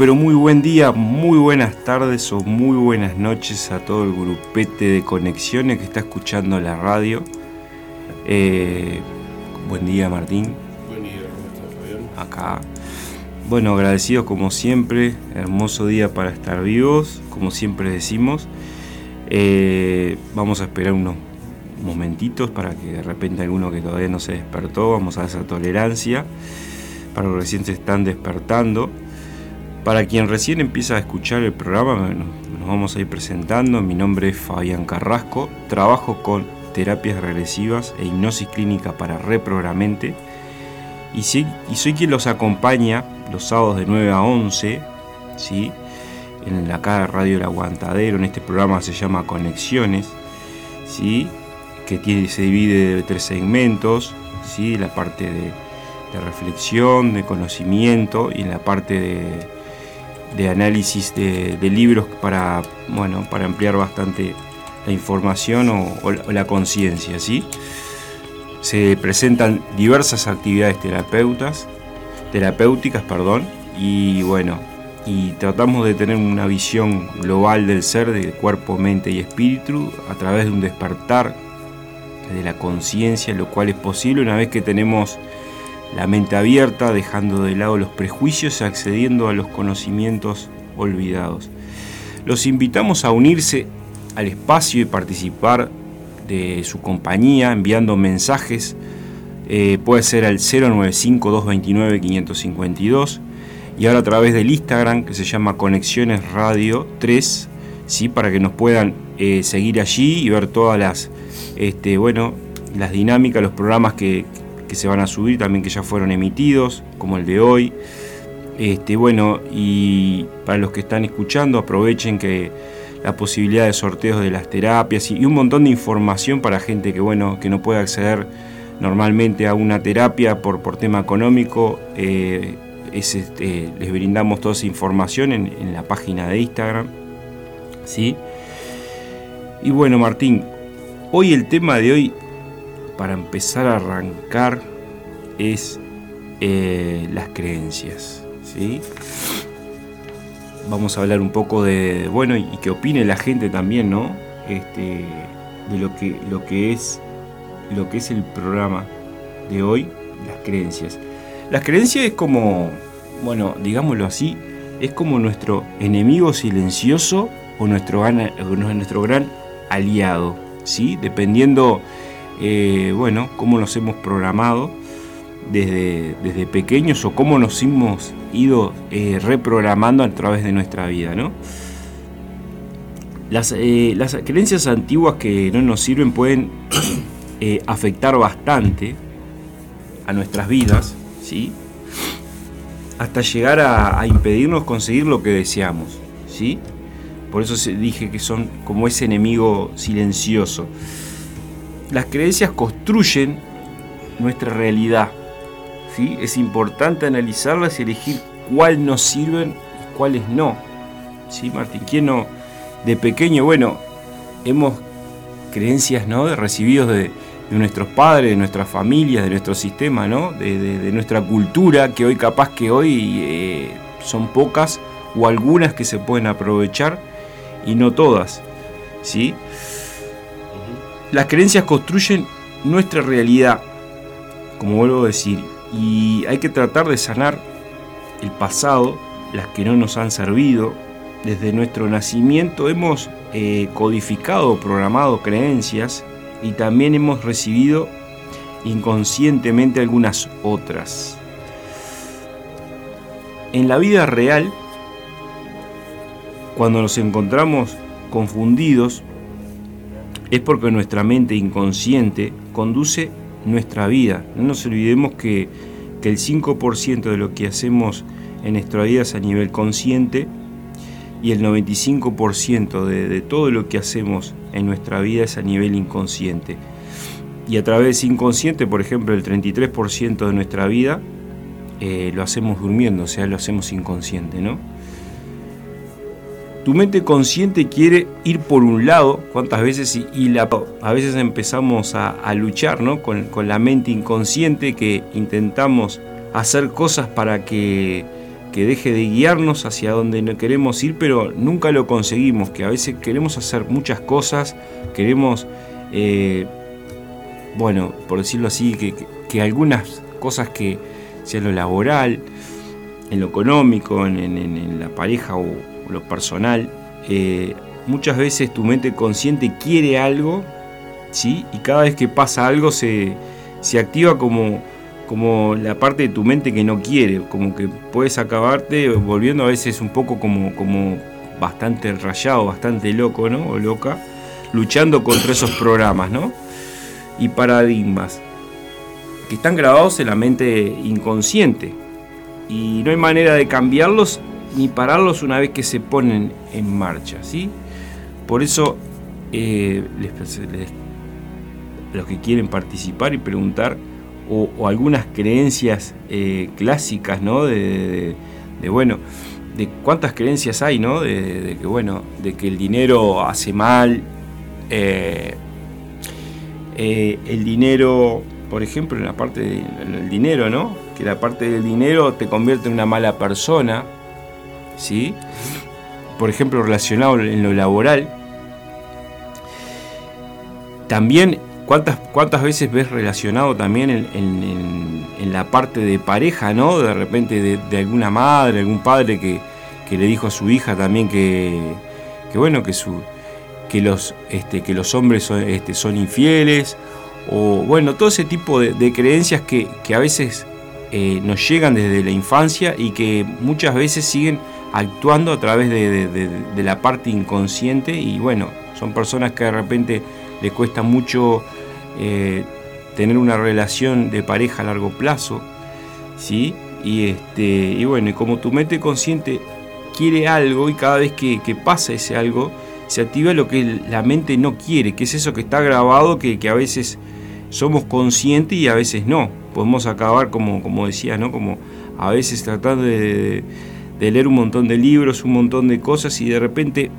Pero muy buen día, muy buenas tardes o muy buenas noches a todo el grupete de conexiones que está escuchando la radio. Eh, buen día Martín. Buen día, ¿cómo estás, Fabián? Acá. Bueno, agradecidos como siempre, hermoso día para estar vivos, como siempre decimos. Eh, vamos a esperar unos momentitos para que de repente alguno que todavía no se despertó, vamos a esa tolerancia para los que recién se están despertando. Para quien recién empieza a escuchar el programa, nos vamos a ir presentando. Mi nombre es Fabián Carrasco, trabajo con terapias regresivas e hipnosis clínica para reprogramente. Y, soy quien los acompaña los sábados de 9 a 11, ¿sí? en la cada Radio El Aguantadero. En este programa se llama Conexiones, ¿sí? que se divide de tres segmentos, ¿sí? la parte de, de reflexión, de conocimiento y en la parte de, de análisis de, libros para, bueno, para ampliar bastante la información o, la- conciencia. ¿sí? Se presentan diversas actividades terapeutas, terapéuticas, perdón, y bueno, y tratamos de tener una visión global del ser, de cuerpo, mente y espíritu, a través de un despertar de la conciencia, lo cual es posible una vez que tenemos la mente abierta, dejando de lado los prejuicios y accediendo a los conocimientos olvidados. Los invitamos a unirse al espacio y participar de su compañía enviando mensajes. eh, puede ser al 095-229-552 y ahora a través del Instagram que se llama Conexiones Radio 3, ¿sí? para que nos puedan eh, seguir allí y ver todas las, este, bueno, las dinámicas, los programas que, que se van a subir, también que ya fueron emitidos, como el de hoy. Este, bueno, y para los que están escuchando, aprovechen que la posibilidad de sorteos de las terapias y, un montón de información para gente que, bueno, que no puede acceder normalmente a una terapia por, por tema económico. eh, es, este, les brindamos toda esa información en, en la página de Instagram. ¿sí? Y bueno, Martín, hoy el tema de hoy, para empezar a arrancar, es eh, las creencias. ¿sí? Vamos a hablar un poco de, bueno, y que opine la gente también, ¿no? Este, de lo que, lo que es lo que es el programa de hoy, las creencias. Las creencias es como, bueno, digámoslo así, es como nuestro enemigo silencioso o nuestro, nuestro gran aliado, ¿sí? Dependiendo, eh, bueno, cómo nos hemos programado desde, desde pequeños o cómo nos hemos ido eh, reprogramando a través de nuestra vida, ¿no? Las, eh, las creencias antiguas que no nos sirven pueden afectar bastante a nuestras vidas, ¿sí? Hasta llegar a, a impedirnos conseguir lo que deseamos, ¿sí? Por eso dije que son como ese enemigo silencioso. Las creencias construyen nuestra realidad, ¿sí? Es importante analizarlas y elegir cuál nos sirven y cuáles no, ¿sí, Martín? ¿Quién no? De pequeño, bueno, hemos creencias, ¿no? De recibidos de, nuestros padres, de nuestras familias, de nuestro sistema, ¿no? De nuestra cultura, que hoy capaz que hoy eh, son pocas o algunas que se pueden aprovechar y no todas, ¿sí? Las creencias construyen nuestra realidad, como vuelvo a decir, y hay que tratar de sanar el pasado, las que no nos han servido. Desde nuestro nacimiento hemos eh, codificado, programado creencias y también hemos recibido inconscientemente algunas otras. En la vida real, cuando nos encontramos confundidos, es porque nuestra mente inconsciente conduce nuestra vida. No nos olvidemos que, que el 5% de lo que hacemos en nuestra vida es a nivel consciente y el 95% de, de todo lo que hacemos en nuestra vida es a nivel inconsciente. Y a través inconsciente, por ejemplo, el 33% de nuestra vida eh, lo hacemos durmiendo, o sea, lo hacemos inconsciente, ¿no? Tu mente consciente quiere ir por un lado, cuántas veces, y, a veces empezamos a, luchar ¿no? con, la mente inconsciente que intentamos hacer cosas para que que deje de guiarnos hacia donde no queremos ir, pero nunca lo conseguimos, que a veces queremos hacer muchas cosas, queremos, eh, bueno, por decirlo así, que, algunas cosas que sea lo laboral, en lo económico, en, la pareja o, lo personal, eh, muchas veces tu mente consciente quiere algo, ¿sí? Y cada vez que pasa algo se, se activa como como la parte de tu mente que no quiere, como que puedes acabarte volviendo a veces un poco como, como bastante rayado, bastante loco, ¿no? O loca, luchando contra esos programas, ¿no? Y paradigmas que están grabados en la mente inconsciente. Y no hay manera de cambiarlos ni pararlos una vez que se ponen en marcha, ¿sí? Por eso, eh, los que quieren participar y preguntar, o, algunas creencias eh, clásicas, ¿no? De, bueno, de cuántas creencias hay, ¿no? De, que bueno, de que el dinero hace mal, eh, el dinero, por ejemplo, en la parte del dinero, ¿no? Que la parte del dinero te convierte en una mala persona, ¿sí? Por ejemplo, relacionado en lo laboral. También ¿Cuántas, veces ves relacionado también en, la parte de pareja, ¿no? De repente de, alguna madre, algún padre que, le dijo a su hija también que, bueno, que, su, que, los, este, que los hombres son, este, son infieles, o bueno, todo ese tipo de, creencias que, a veces eh, nos llegan desde la infancia y que muchas veces siguen actuando a través de, la parte inconsciente y bueno, son personas que de repente le cuesta mucho eh, tener una relación de pareja a largo plazo, ¿sí? Y, este, y bueno, como tu mente consciente quiere algo y cada vez que, pasa ese algo, se activa lo que la mente no quiere, que es eso que está grabado, que, a veces somos conscientes y a veces no. Podemos acabar, como, como decía, ¿no? Como a veces tratando de leer un montón de libros, un montón de cosas y de repente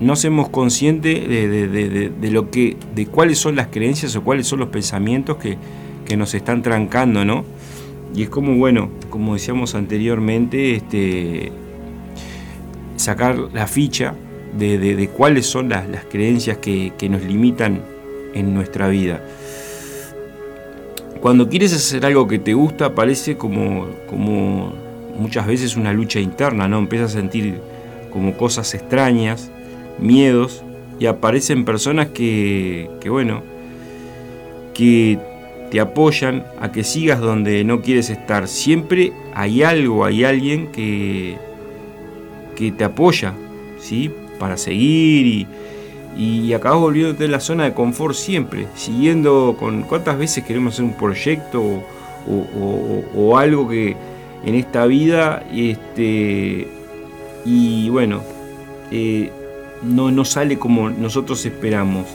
no somos conscientes de, lo que, de cuáles son las creencias o cuáles son los pensamientos que, nos están trancando, ¿no? Y es como, bueno, como decíamos anteriormente, este, sacar la ficha de, cuáles son las, creencias que, nos limitan en nuestra vida. Cuando quieres hacer algo que te gusta, parece como, como muchas veces una lucha interna, ¿no? Empiezas a sentir como cosas extrañas, miedos y aparecen personas que, bueno, que te apoyan a que sigas donde no quieres estar. Siempre hay algo, hay alguien que, que te apoya, ¿sí? Para seguir y, y acabas volviéndote en la zona de confort siempre, siguiendo con cuántas veces queremos hacer un proyecto o, algo que en esta vida, este, y bueno, eh, no, no sale como nosotros esperamos.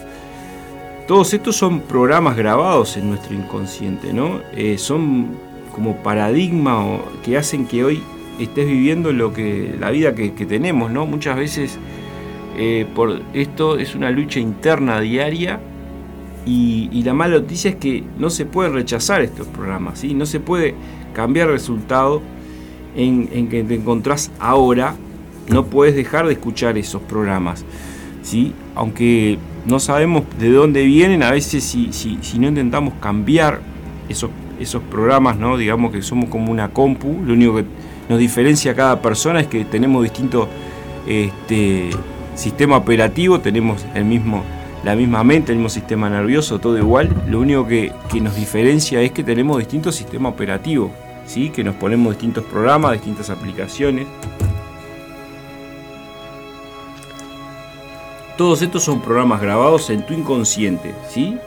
Todos estos son programas grabados en nuestro inconsciente, ¿no? Eh, son como paradigmas que hacen que hoy estés viviendo lo que, la vida que, tenemos, ¿no? Muchas veces eh, por esto es una lucha interna diaria y, la mala noticia es que no se puede rechazar estos programas, ¿sí? No se puede cambiar el resultado en, que te encontrás ahora no puedes dejar de escuchar esos programas. ¿sí? Aunque no sabemos de dónde vienen, a veces si, no intentamos cambiar esos, esos programas, ¿no? digamos que somos como una compu, lo único que nos diferencia a cada persona es que tenemos distinto este, sistema operativo, tenemos el mismo, la misma mente, el mismo sistema nervioso, todo igual. Lo único que, que nos diferencia es que tenemos distintos sistemas operativos, ¿sí? que nos ponemos distintos programas, distintas aplicaciones. Todos estos son programas grabados en tu inconsciente, ¿sí?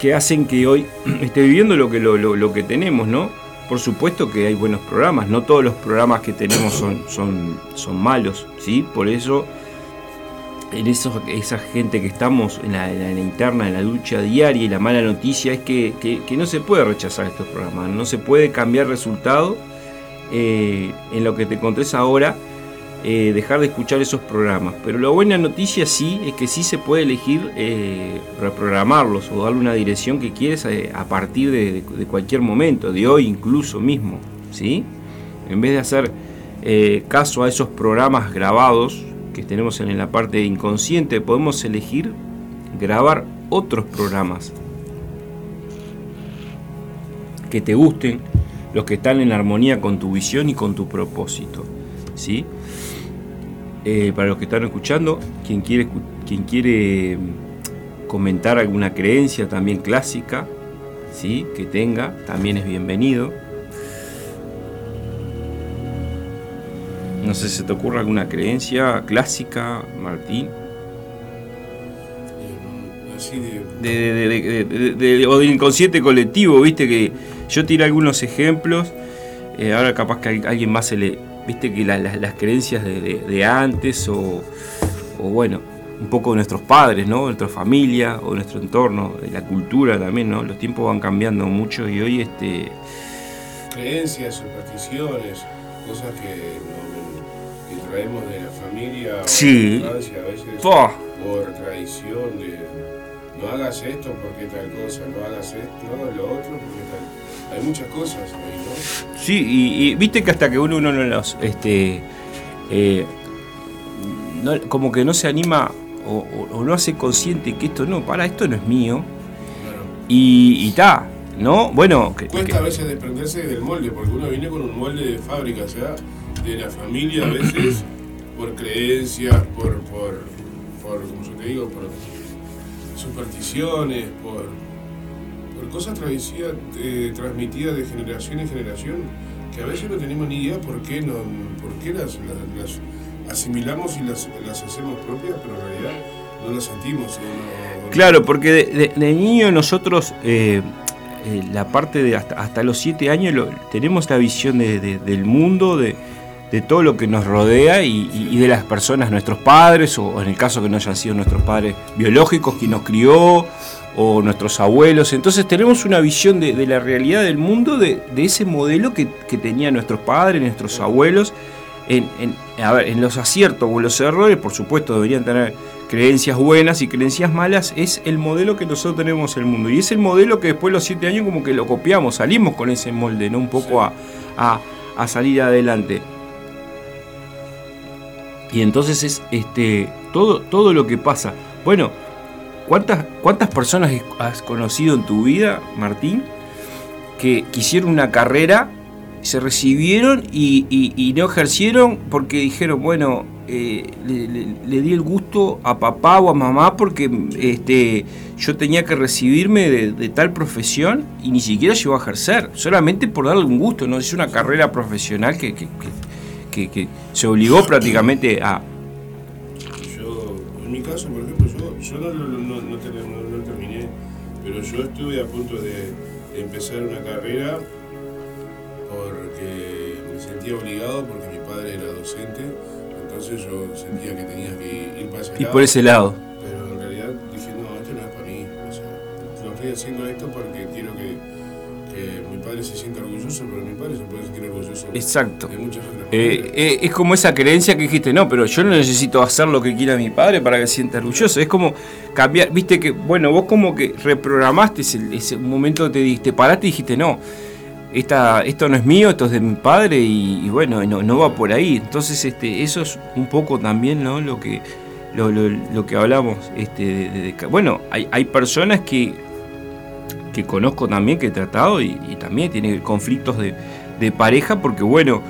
Que hacen que hoy esté viviendo lo que, lo, que tenemos, ¿no? Por supuesto que hay buenos programas, no todos los programas que tenemos son, son, son malos, ¿sí? Por eso, en eso, esa gente que estamos en la, interna, en la lucha diaria y la mala noticia es que, no se puede rechazar estos programas, no se puede cambiar resultado eh, en lo que te encontrés ahora eh, dejar de escuchar esos programas. Pero la buena noticia sí es que sí se puede elegir eh, reprogramarlos o darle una dirección que quieres eh, a partir de, cualquier momento, de hoy incluso mismo. ¿sí? En vez de hacer caso a esos programas grabados que tenemos en la parte inconsciente, podemos elegir grabar otros programas que te gusten, los que están en armonía con tu visión y con tu propósito. ¿sí? Eh, para los que están escuchando, quien quiere, quien quiere mm, comentar alguna creencia también clásica, ¿sí? que tenga, también es bienvenido. No sé si se te ocurre alguna creencia clásica, Martín. De, o del inconsciente colectivo, viste que yo tiré algunos ejemplos. Eh, ahora capaz que a alguien más se le. Viste que las creencias de, antes o, o, bueno, un poco de nuestros padres, ¿no? Nuestra familia o nuestro entorno, de la cultura también, ¿no? Los tiempos van cambiando mucho y hoy este. Creencias, supersticiones, cosas que traemos de la familia sí. a veces por tradición de no hagas esto porque tal cosa, no hagas esto, no lo otro porque tal. Hay muchas cosas ahí, ¿no? Sí, y, viste que hasta que uno, uno no los. Este, eh, como que no se anima o, no hace consciente que esto no, para, esto no es mío. Y está, ¿no? Bueno. Que, Cuesta a veces desprenderse del molde, porque uno viene con un molde de fábrica, o sea de la familia a veces por creencias, por, por, por como yo te digo, por supersticiones, por cosas eh, transmitidas de generación en generación, que a veces no tenemos ni idea por qué, no, por qué las, las, asimilamos y las, las, hacemos propias, pero en realidad no las sentimos. claro, porque de, de, niño nosotros... Eh, eh, la parte de hasta, hasta los siete años tenemos la visión de, del mundo, de, de todo lo que nos rodea y, de las personas, nuestros padres, o en el caso que no hayan sido nuestros padres biológicos, quien nos crió, o nuestros abuelos. Entonces tenemos una visión de, la realidad del mundo, de, ese modelo que, tenían nuestros padres, nuestros abuelos, en, los aciertos o en los errores, por supuesto deberían tener creencias buenas y creencias malas, es el modelo que nosotros tenemos en el mundo. Y es el modelo que después de los siete años como que lo copiamos, salimos con ese molde, ¿no? Un poco a, a salir adelante. Y entonces es este, todo, todo lo que pasa. Bueno, ¿cuántas, ¿cuántas personas has conocido en tu vida, Martín, que quisieron una carrera, se recibieron y, no ejercieron porque dijeron, bueno, eh, le, di el gusto a papá o a mamá porque este, yo tenía que recibirme de, tal profesión y ni siquiera llegó a ejercer, solamente por darle un gusto, no es una carrera profesional que que, se obligó prácticamente a... En mi caso, por ejemplo, yo, no, no, terminé, pero yo estuve a punto de, empezar una carrera porque me sentía obligado, porque mi padre era docente, entonces yo sentía que tenía que ir para ese y por ese lado. Pero en realidad dije, no, esto no es para mí. O sea, estoy haciendo esto porque quiero que mi padre se sienta orgulloso, pero mi padre se puede sentir orgulloso. Exacto. Eh, eh, es como esa creencia que dijiste, no, pero yo no necesito hacer lo que quiera mi padre para que se sienta orgulloso. Es como cambiar, viste que, bueno, vos como que reprogramaste ese, momento, te, te paraste y dijiste, no. Esta, esto no es mío, esto es de mi padre y, bueno, no, no, va por ahí. Entonces, este, eso es un poco también ¿no? lo que lo, lo, que hablamos. Este, bueno, hay, hay personas que que conozco también, que he tratado y, también tiene conflictos de, pareja, porque bueno,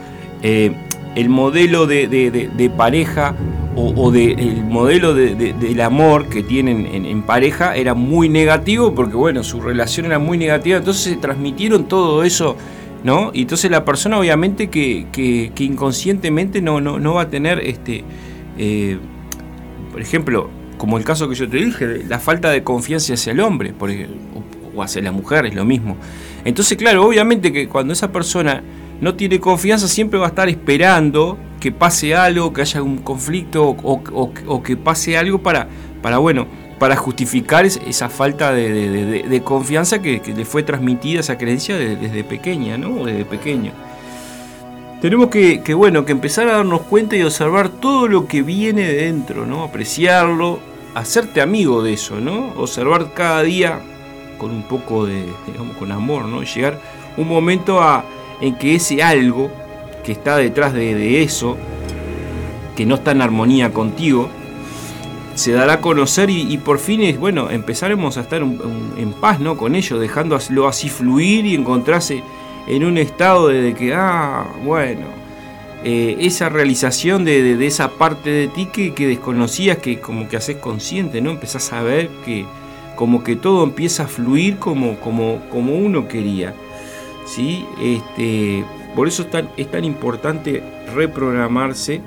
eh, el modelo de, pareja o, de, el modelo del amor que tienen en, pareja era muy negativo, porque bueno, su relación era muy negativa, entonces se transmitieron todo eso. ¿No? Y entonces la persona obviamente que, que, inconscientemente no, no, no, va a tener, este, eh, por ejemplo, como el caso que yo te dije, la falta de confianza hacia el hombre, por ejemplo, o hacia la mujer, es lo mismo. Entonces, claro, obviamente que cuando esa persona no tiene confianza, siempre va a estar esperando que pase algo, que haya un conflicto o, que pase algo para, para, bueno, para justificar esa falta de, confianza que, le fue transmitida esa creencia desde pequeña, ¿no? Desde pequeño. Tenemos que, bueno, que empezar a darnos cuenta y observar todo lo que viene de dentro, ¿no? Apreciarlo, hacerte amigo de eso, ¿no? Observar cada día con un poco de, digamos, con amor, ¿no? Llegar un momento a, en que ese algo que está detrás de, eso, que no está en armonía contigo, se dará a conocer y, por fin es, bueno, empezaremos a estar en, paz ¿no? con ello, dejándolo así fluir y encontrarse en un estado de, que, ah, bueno, eh, esa realización de, esa parte de ti que, que, desconocías, que como que haces consciente, ¿no? Empezás a ver que como que todo empieza a fluir como, como, como uno quería. ¿sí? Este, por eso es tan, es tan importante reprogramarse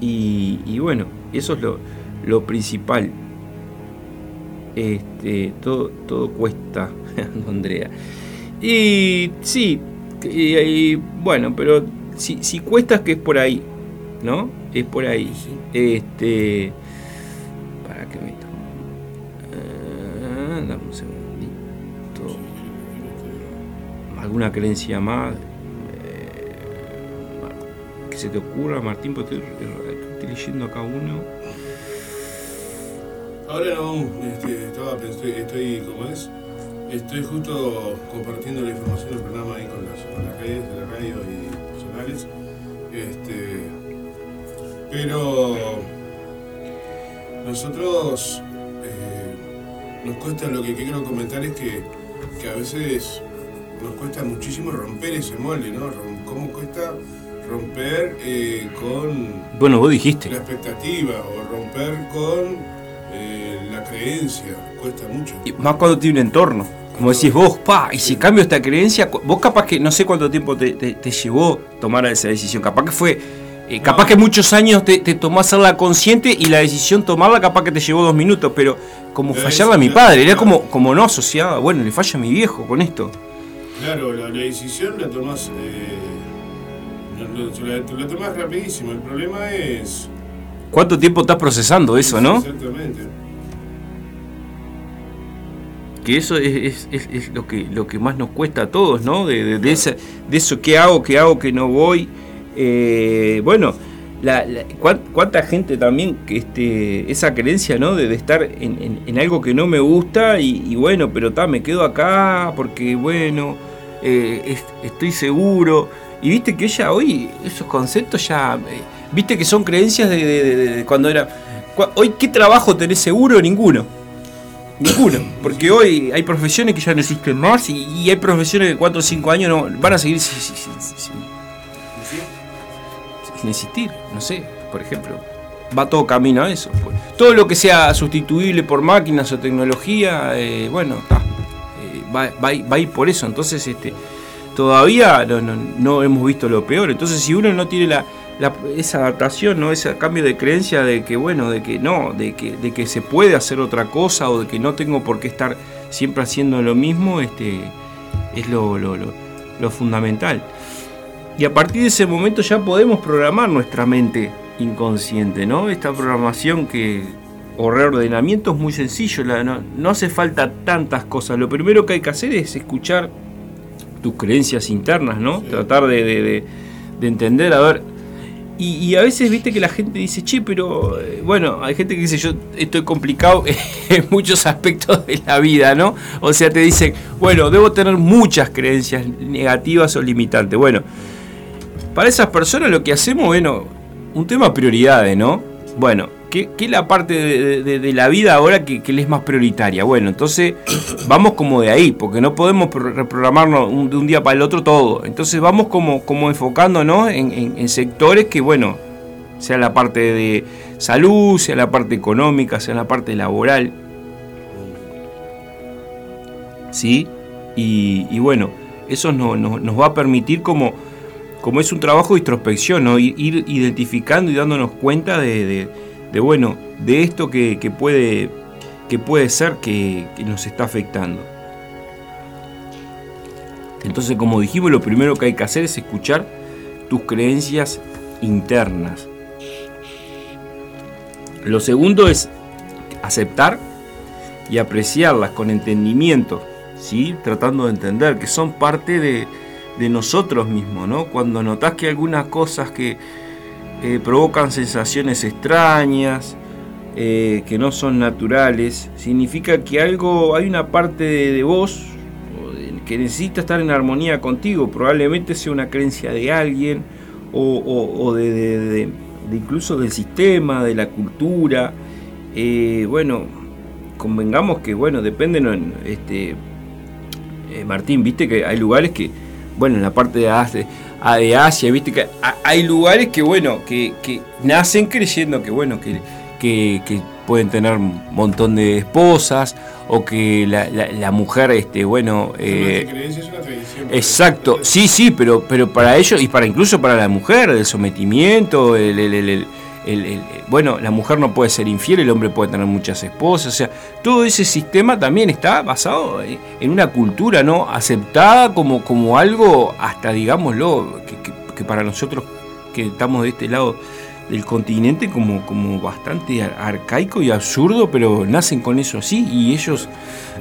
y, bueno, eso es lo, lo principal. Este, todo, todo cuesta, Andrea. Y sí, y, bueno, pero si, si cuesta que es por ahí, ¿no? Es por ahí. Este, para que me ¿Alguna creencia más? Eh, que se te ocurra, Martín, porque estoy, leyendo acá uno. Ahora no, este, estaba, estoy, estoy, ¿cómo es? Estoy justo compartiendo la información del programa ahí con las, redes de la radio y personales. Este, pero nosotros eh, nos cuesta lo que quiero comentar es que, que, a veces nos cuesta muchísimo romper ese molde, ¿no? ¿Cómo cuesta romper eh, con bueno, vos dijiste. la expectativa o romper con eh, la creencia? Cuesta mucho. Y más cuando tiene un entorno. Como decís vos, pa, y si cambio esta creencia, vos capaz que, no sé cuánto tiempo te, llevó tomar esa decisión, capaz que fue, eh, capaz que muchos años te, tomó hacerla consciente y la decisión tomarla capaz que te llevó dos minutos, pero como fallaba a mi padre, era como, como no asociaba, bueno, le falla a mi viejo con esto. Claro, la, decisión la tomás, eh, la, tomás rapidísimo, el problema es... ¿Cuánto tiempo estás procesando eso, no? Exactamente que eso es, lo, que, lo que más nos cuesta a todos, ¿no? De, de, eso, ¿qué hago, qué hago, que no voy? Eh, bueno, la, cuánta gente también, que este, esa creencia, ¿no? De, estar en, algo que no me gusta y, bueno, pero ta, me quedo acá porque, bueno, eh, estoy seguro. Y viste que ella hoy, esos conceptos ya, eh, viste que son creencias de, cuando era... Hoy, ¿qué trabajo tenés seguro? Ninguno. Ninguno, porque hoy hay profesiones que ya no existen más y, hay profesiones que 4 o 5 años no, van a seguir sin, existir, no sé, por ejemplo. Va todo camino a eso. Pues. Todo lo que sea sustituible por máquinas o tecnología, eh, bueno, eh, va, va, a ir por eso. Entonces, este, todavía no, hemos visto lo peor. Entonces, si uno no tiene la, esa adaptación, ¿no? ese cambio de creencia de que, bueno, de que no, de que, de que se puede hacer otra cosa o de que no tengo por qué estar siempre haciendo lo mismo, este, es lo, lo, fundamental. Y a partir de ese momento ya podemos programar nuestra mente inconsciente, ¿no? Esta programación que, o reordenamiento es muy sencillo, no, hace falta tantas cosas. Lo primero que hay que hacer es escuchar tus creencias internas, ¿no? Tratar de, de, de entender, a ver, y, a veces viste que la gente dice, che, pero eh, bueno, hay gente que dice, yo estoy complicado en muchos aspectos de la vida, ¿no? O sea, te dicen, bueno, debo tener muchas creencias negativas o limitantes. Bueno, para esas personas lo que hacemos, bueno, un tema prioridades, ¿no? Bueno, ¿Qué, es la parte de, la vida ahora que, que, le es más prioritaria? Bueno, entonces vamos como de ahí, porque no podemos reprogramarnos de un día para el otro todo. Entonces vamos como, como enfocándonos en, sectores que, bueno, sea la parte de salud, sea la parte económica, sea la parte laboral. ¿Sí? Y, bueno, eso nos va a permitir como, como es un trabajo de introspección, ¿no? ir, identificando y dándonos cuenta de bueno, de esto que, puede, que puede ser que, nos está afectando. Entonces, como dijimos, lo primero que hay que hacer es escuchar tus creencias internas. Lo segundo es aceptar y apreciarlas con entendimiento, ¿sí? tratando de entender que son parte de, de nosotros mismos. ¿no? Cuando notas que algunas cosas que, eh, provocan sensaciones extrañas, eh, que no son naturales, significa que algo, hay una parte de, vos que necesita estar en armonía contigo, probablemente sea una creencia de alguien o, de, incluso del sistema, de la cultura. Eh, bueno, convengamos que, bueno, depende, este, Martín, viste que hay lugares que, bueno, en la parte de Asia, de Asia viste que hay lugares que, bueno, que, nacen creyendo que, bueno, que, que, pueden tener un montón de esposas o que la, mujer, este, bueno... Eh, exacto, sí, sí, pero, pero para ellos y para incluso para la mujer, el sometimiento, el, el bueno, la mujer no puede ser infiel, el hombre puede tener muchas esposas, o sea, todo ese sistema también está basado en una cultura no aceptada como, como algo, hasta digámoslo, que, para nosotros que estamos de este lado del continente como, como bastante arcaico y absurdo, pero nacen con eso así y ellos,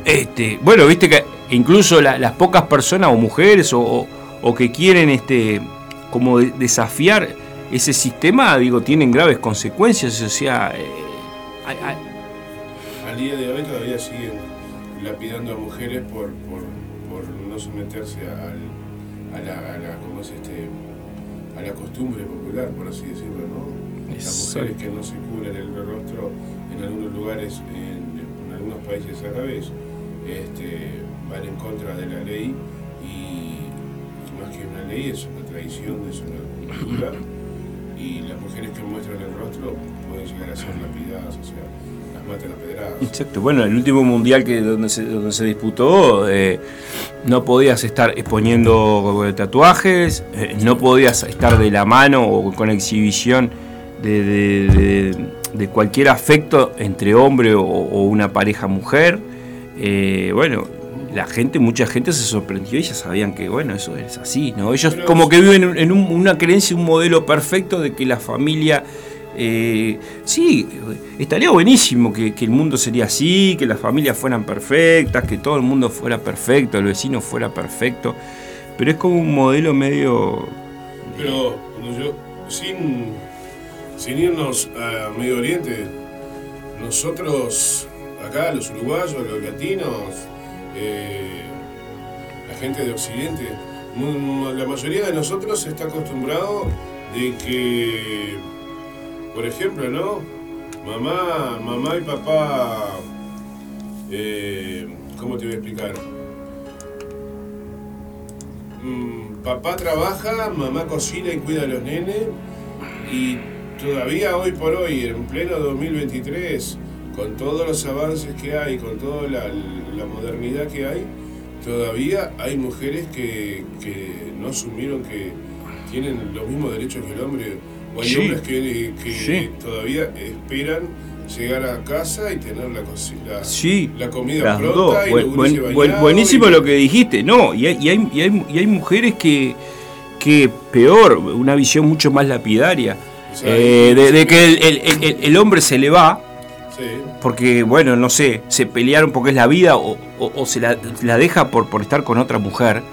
este, bueno, viste que incluso las pocas personas o mujeres o, o que quieren este, como desafiar ese sistema, digo, tienen graves consecuencias, o sea... Eh, Al día de hoy todavía siguen lapidando a mujeres por, por, no someterse a, la, a, la, ¿cómo es este, a la costumbre popular, por así decirlo, ¿no? Las mujeres que no se cubren el rostro en algunos lugares, en, algunos países árabes, este, van en contra de la ley y más que una ley es una tradición, es una cultura y las mujeres que muestran el rostro pueden llegar a ser lapidadas, o sea, las matan a pedradas. Exacto, bueno, el último mundial que donde se, donde se disputó, eh, no podías estar exponiendo tatuajes, eh, no podías estar de la mano o con exhibición de, de, cualquier afecto entre hombre o, una pareja mujer. Eh, bueno, la gente, mucha gente se sorprendió y ya sabían que, bueno, eso es así, ¿no? Ellos como que viven en una creencia, un modelo perfecto de que la familia... Eh, sí, estaría buenísimo que, el mundo sería así, que las familias fueran perfectas, que todo el mundo fuera perfecto, el vecino fuera perfecto, pero es como un modelo medio... Pero yo, sin, sin irnos a Medio Oriente, nosotros acá, los uruguayos, los latinos, eh, la gente de Occidente, la mayoría de nosotros está acostumbrado de que, por ejemplo, ¿no? Mamá, mamá y papá, eh, ¿cómo te voy a explicar? Mm, papá trabaja, mamá cocina y cuida a los nenes y todavía hoy por hoy, en pleno 2023, con todos los avances que hay, con toda la, modernidad que hay, todavía hay mujeres que, no asumieron que tienen los mismos derechos que el hombre, o hay hombres que, todavía esperan llegar a casa y tener la, la, comida pronta y Buenísimo lo que dijiste, no, y hay, y hay, y hay, mujeres que, que peor, una visión mucho más lapidaria. Eh, de, que el, el, hombre se le va porque, bueno, no sé, se pelearon porque es la vida o, se la, deja por, por estar con otra mujer.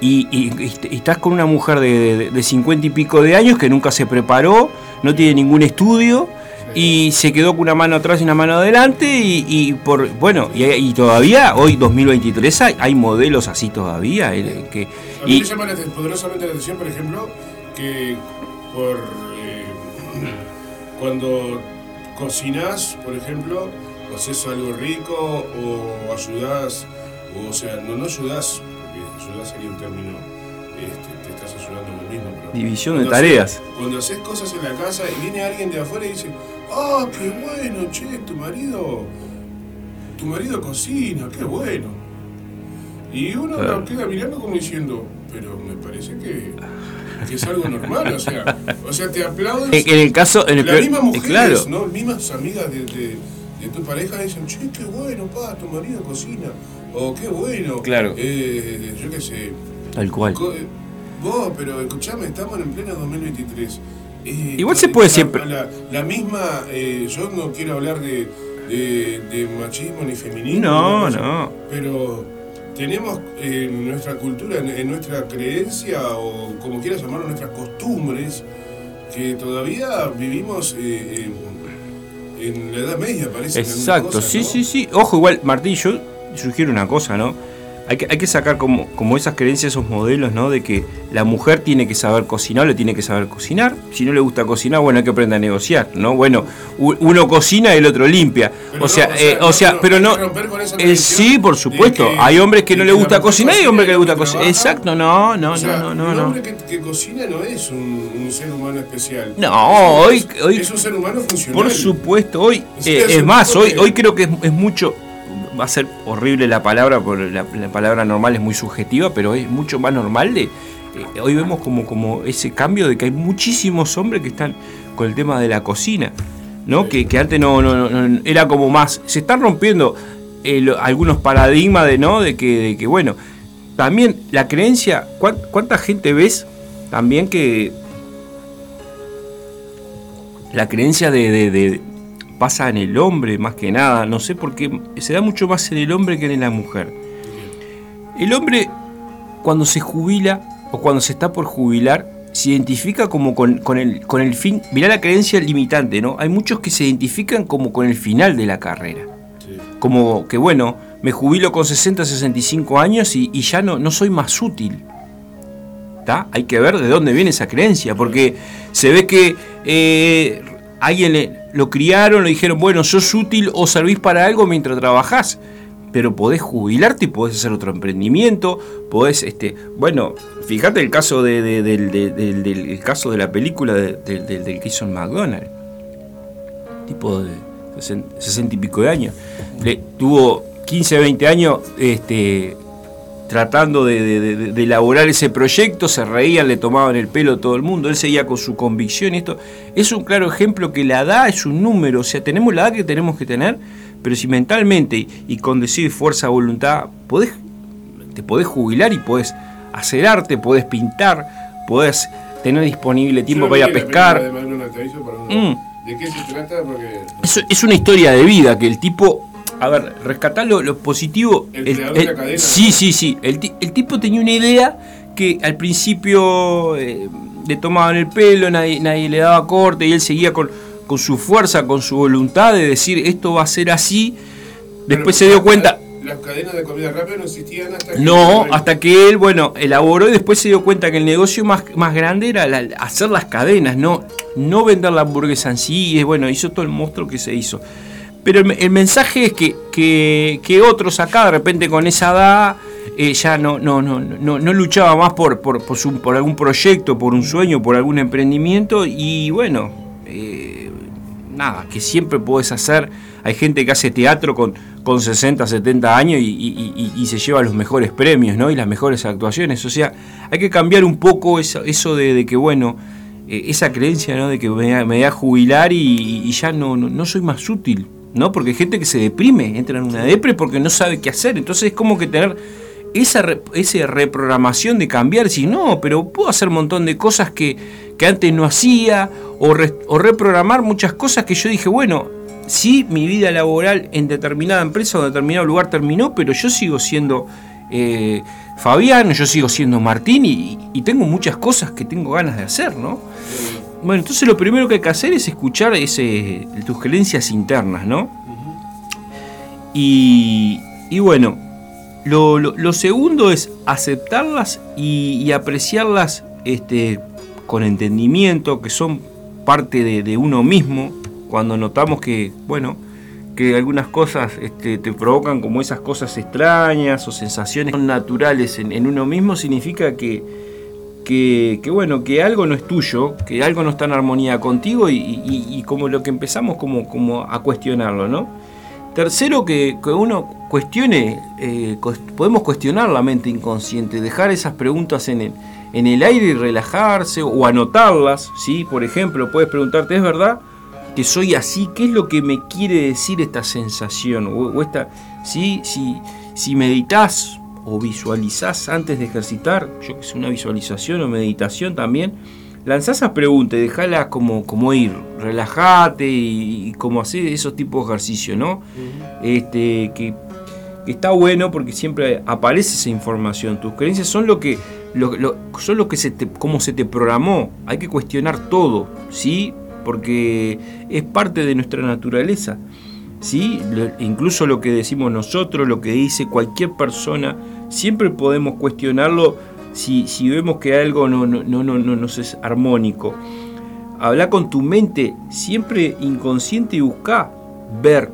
Y, estás con una mujer de, cincuenta y pico de años que nunca se preparó, no tiene ningún estudio y se quedó con una mano atrás y una mano adelante y, por bueno y, todavía hoy 2023 hay, hay modelos así todavía eh, que a mí me llama poderosamente la atención por ejemplo que por eh, cuando cocinas, por ejemplo, o haces algo rico o ayudas, o, sea, no, no ayudas, porque ayudas sería un término, este, te estás ayudando lo mismo. División de tareas. cuando haces cosas en la casa y viene alguien de afuera y dice, ah, qué bueno, che, tu marido, tu marido cocina, qué bueno. Y uno queda mirando como diciendo, pero me parece que que es algo normal, o sea, o sea te aplauden. En, el caso, en el las mismas mujeres, claro. ¿no? mismas amigas de, de, tu pareja dicen, che, qué bueno, pa, tu marido cocina, o qué bueno, claro. Eh, yo qué sé. Tal cual. Eh, vos, pero escuchame, estamos en pleno 2023. Eh, Igual se puede siempre. La, misma, eh, yo no quiero hablar de, de, de machismo ni feminismo. No, no. Pero tenemos en nuestra cultura, en, nuestra creencia, o como quieras llamarlo, nuestras costumbres, que todavía vivimos eh, en, la Edad Media, parece. Exacto, sí, sí, sí. Ojo, igual, Martín, yo sugiero una cosa, ¿no? Hay que, hay que sacar como, como esas creencias, esos modelos, ¿no? De que la mujer tiene que saber cocinar, le tiene que saber cocinar. Si no le gusta cocinar, bueno, hay que aprender a negociar, ¿no? Bueno, uno cocina y el otro limpia. o, sea, o, sea, pero no. Eh, sí, por supuesto. hay hombres que no le gusta cocinar y hay hombres que le gusta cocinar. Exacto, no, no, no, no, no. hombre que, cocina no es un, ser humano especial. No, hoy, hoy. Es un ser humano funcional. Por supuesto, hoy. Eh, es más, hoy, hoy creo que es mucho va a ser horrible la palabra, porque la, palabra normal es muy subjetiva, pero es mucho más normal de... Eh, hoy vemos como, como ese cambio de que hay muchísimos hombres que están con el tema de la cocina, ¿no? Que, antes no, no, era como más... Se están rompiendo eh, algunos paradigmas de, ¿no? De que, de que, bueno, también la creencia, ¿cuánta gente ves también que... La creencia de pasa en el hombre más que nada, no sé por qué, se da mucho más en el hombre que en la mujer. El hombre cuando se jubila o cuando se está por jubilar, se identifica como con, el, con el fin, mirá la creencia limitante, ¿no? Hay muchos que se identifican como con el final de la carrera. Como que bueno, me jubilo con 60, 65 años y, ya no, no soy más útil. Hay que ver de dónde viene esa creencia, porque se ve que eh, alguien le, lo criaron, le dijeron, bueno, sos útil o servís para algo mientras trabajás, pero podés jubilarte podés hacer otro emprendimiento, podés, este, bueno, fíjate el caso de, del, caso de la película del que hizo tipo de 60 y pico de años, le, tuvo 15, 20 años, este, tratando de, elaborar ese proyecto, se reían, le tomaban el pelo a todo el mundo, él seguía con su convicción y esto es un claro ejemplo que la edad es un número, o sea, tenemos la edad que tenemos que tener, pero si mentalmente y con y fuerza, voluntad, podés, te podés jubilar y podés hacer arte, podés pintar, podés tener disponible tiempo para ir a pescar. Mm. ¿De qué se trata? es una historia de vida que el tipo a ver, rescatar lo, positivo. El, Sí, sí, sí. El, tipo tenía una idea que al principio eh, le tomaban el pelo, nadie, nadie, le daba corte y él seguía con, con, su fuerza, con su voluntad de decir esto va a ser así. Después se dio cuenta. Las cadenas de comida rápida no existían hasta que. No, hasta que él, bueno, elaboró y después se dio cuenta que el negocio más, más grande era hacer las cadenas, no, no vender la hamburguesa en sí. Y bueno, hizo todo el monstruo que se hizo. Pero el, mensaje es que, que, otros acá, de repente con esa edad, eh, ya no, no, no, no, no luchaba más por, por, por, algún proyecto, por un sueño, por algún emprendimiento. Y bueno, eh, nada, que siempre puedes hacer. Hay gente que hace teatro con, con 60, 70 años y, se lleva los mejores premios ¿no? y las mejores actuaciones. O sea, hay que cambiar un poco eso, eso de, que, bueno, eh, esa creencia ¿no? de que me, voy a jubilar y, ya no, no soy más útil. ¿No? Porque hay gente que se deprime, entra en una depre porque no sabe qué hacer. Entonces es como que tener esa, esa reprogramación de cambiar, si no, pero puedo hacer un montón de cosas que, antes no hacía, o, o, reprogramar muchas cosas que yo dije, bueno, sí, mi vida laboral en determinada empresa o en determinado lugar terminó, pero yo sigo siendo eh, Fabián, yo sigo siendo Martín y, y, tengo muchas cosas que tengo ganas de hacer, ¿no? Bueno, entonces lo primero que hay que hacer es escuchar ese, tus creencias internas, ¿no? y, bueno, lo, segundo es aceptarlas y, apreciarlas este, con entendimiento, que son parte de, uno mismo, cuando notamos que, bueno, que algunas cosas este, te provocan como esas cosas extrañas o sensaciones naturales en uno mismo, significa que que, bueno, que algo no es tuyo, que algo no está en armonía contigo y, como lo que empezamos como, como a cuestionarlo, ¿no? Tercero, que, uno cuestione, eh, podemos cuestionar la mente inconsciente, dejar esas preguntas en el, en el aire y relajarse o anotarlas, ¿sí? Por ejemplo, puedes preguntarte, ¿es verdad que soy así? ¿Qué es lo que me quiere decir esta sensación? O, esta, ¿sí? Si, si meditas o visualizás antes de ejercitar, yo que sé, una visualización o meditación también, lanzá esas preguntas, dejala como, como ir, relájate y, como hacer esos tipos de ejercicios, ¿no? este, que, está bueno porque siempre aparece esa información. Tus creencias son lo que, son lo que se te, como se te programó. Hay que cuestionar todo, ¿sí? Porque es parte de nuestra naturaleza. ¿sí? incluso lo que decimos nosotros, lo que dice cualquier persona siempre podemos cuestionarlo si, vemos que algo no, no, no, no, nos es armónico. Habla con tu mente siempre inconsciente y busca ver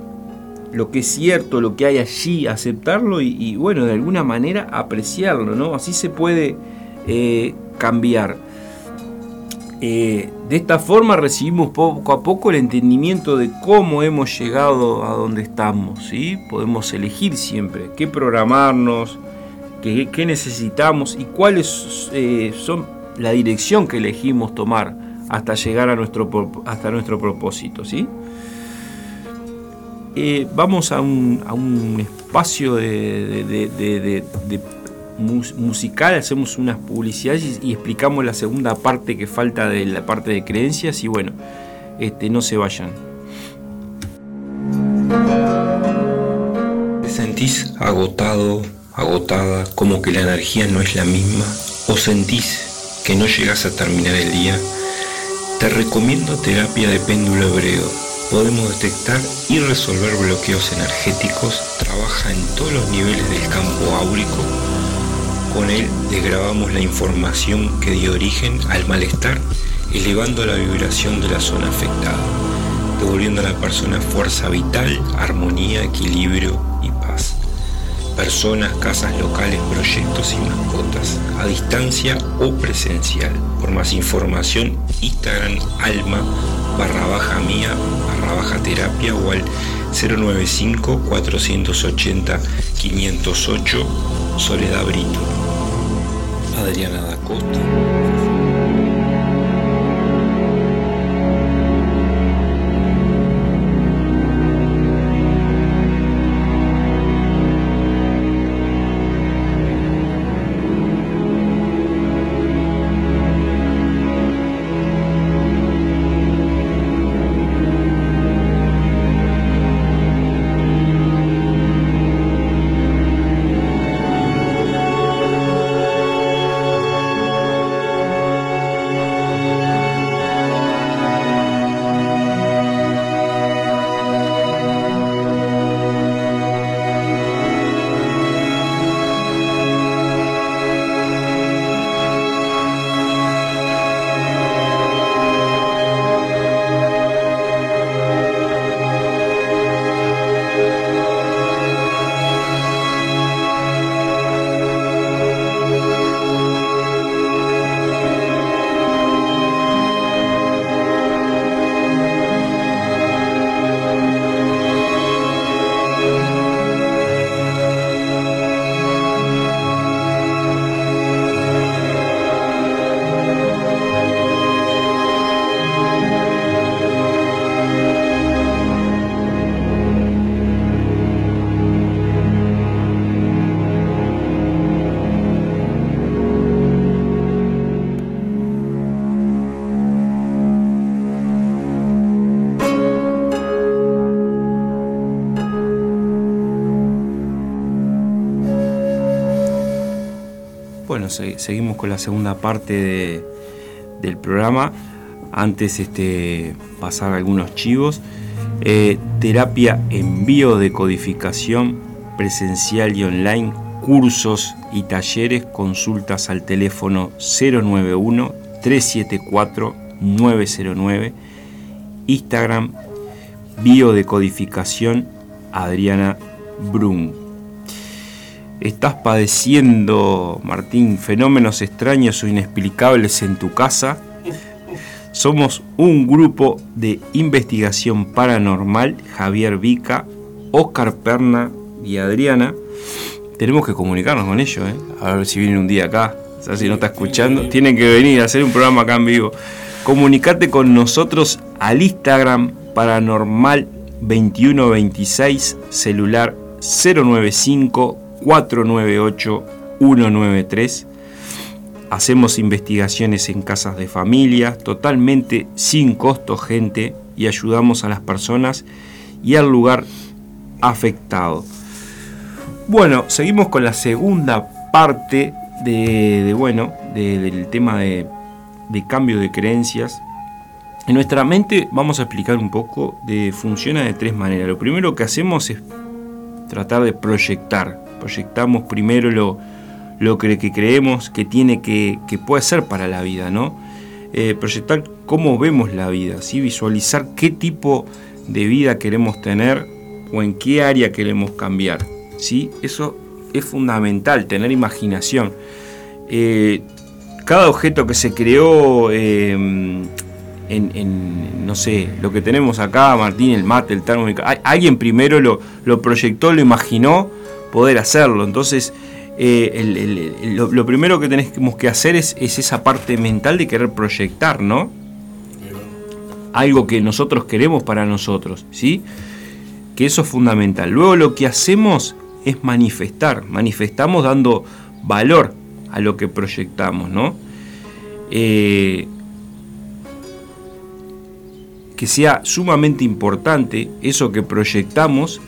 lo que es cierto, lo que hay allí, aceptarlo y, bueno, de alguna manera apreciarlo, ¿no? Así se puede eh, cambiar. Eh, de esta forma recibimos poco a poco el entendimiento de cómo hemos llegado a donde estamos. ¿sí? Podemos elegir siempre qué programarnos, qué, necesitamos y cuáles eh, son la dirección que elegimos tomar hasta llegar a nuestro, hasta nuestro propósito. ¿sí? Eh, vamos a un, espacio de musical, hacemos unas publicidades y, explicamos la segunda parte que falta de la parte de creencias y bueno, este, no se vayan. ¿Te sentís agotado, agotada, como que la energía no es la misma? ¿O sentís que no llegas a terminar el día? Te recomiendo terapia de péndulo hebreo. Podemos detectar y resolver bloqueos energéticos, trabaja en todos los niveles del campo áurico con él desgrabamos la información que dio origen al malestar, elevando la vibración de la zona afectada, devolviendo a la persona fuerza vital, armonía, equilibrio. Personas, casas locales, proyectos y mascotas, a distancia o presencial. Por más información, Instagram alma barra baja mía barra baja terapia o al 095 480 508 Soledad Brito. Adriana da Costa. Seguimos con la segunda parte del programa. Antes este, pasar algunos chivos. Eh, terapia en biodecodificación presencial y online, cursos y talleres, consultas al teléfono 091 374 909, Instagram biodecodificación Adriana Brun. ¿Estás padeciendo, Martín, fenómenos extraños o inexplicables en tu casa? Somos un grupo de investigación paranormal, Javier Vica, Oscar Perna y Adriana. Tenemos que comunicarnos con ellos, ¿eh? a ver si vienen un día acá. O si no está escuchando, tienen que venir a hacer un programa acá en vivo. Comunicate con nosotros al Instagram paranormal 2126 celular 095 498-193. Hacemos investigaciones en casas de familia, totalmente sin costo, gente, y ayudamos a las personas y al lugar afectado. Bueno, seguimos con la segunda parte de, bueno, del tema de, de cambio de creencias. En nuestra mente vamos a explicar un poco de funciona de tres maneras. Lo primero que hacemos es tratar de proyectar proyectamos primero lo, lo que, creemos que tiene que, que, puede ser para la vida, ¿no? Eh, proyectar cómo vemos la vida, ¿sí? visualizar qué tipo de vida queremos tener o en qué área queremos cambiar. ¿sí? Eso es fundamental, tener imaginación. Eh, cada objeto que se creó eh, en, no sé, lo que tenemos acá, Martín, el mate, el termo, alguien primero lo, lo proyectó, lo imaginó poder hacerlo. Entonces, eh, lo, primero que tenemos que hacer es, esa parte mental de querer proyectar, ¿no? Algo que nosotros queremos para nosotros, ¿sí? Que eso es fundamental. Luego lo que hacemos es manifestar, manifestamos dando valor a lo que proyectamos, ¿no? Eh, que sea sumamente importante eso que proyectamos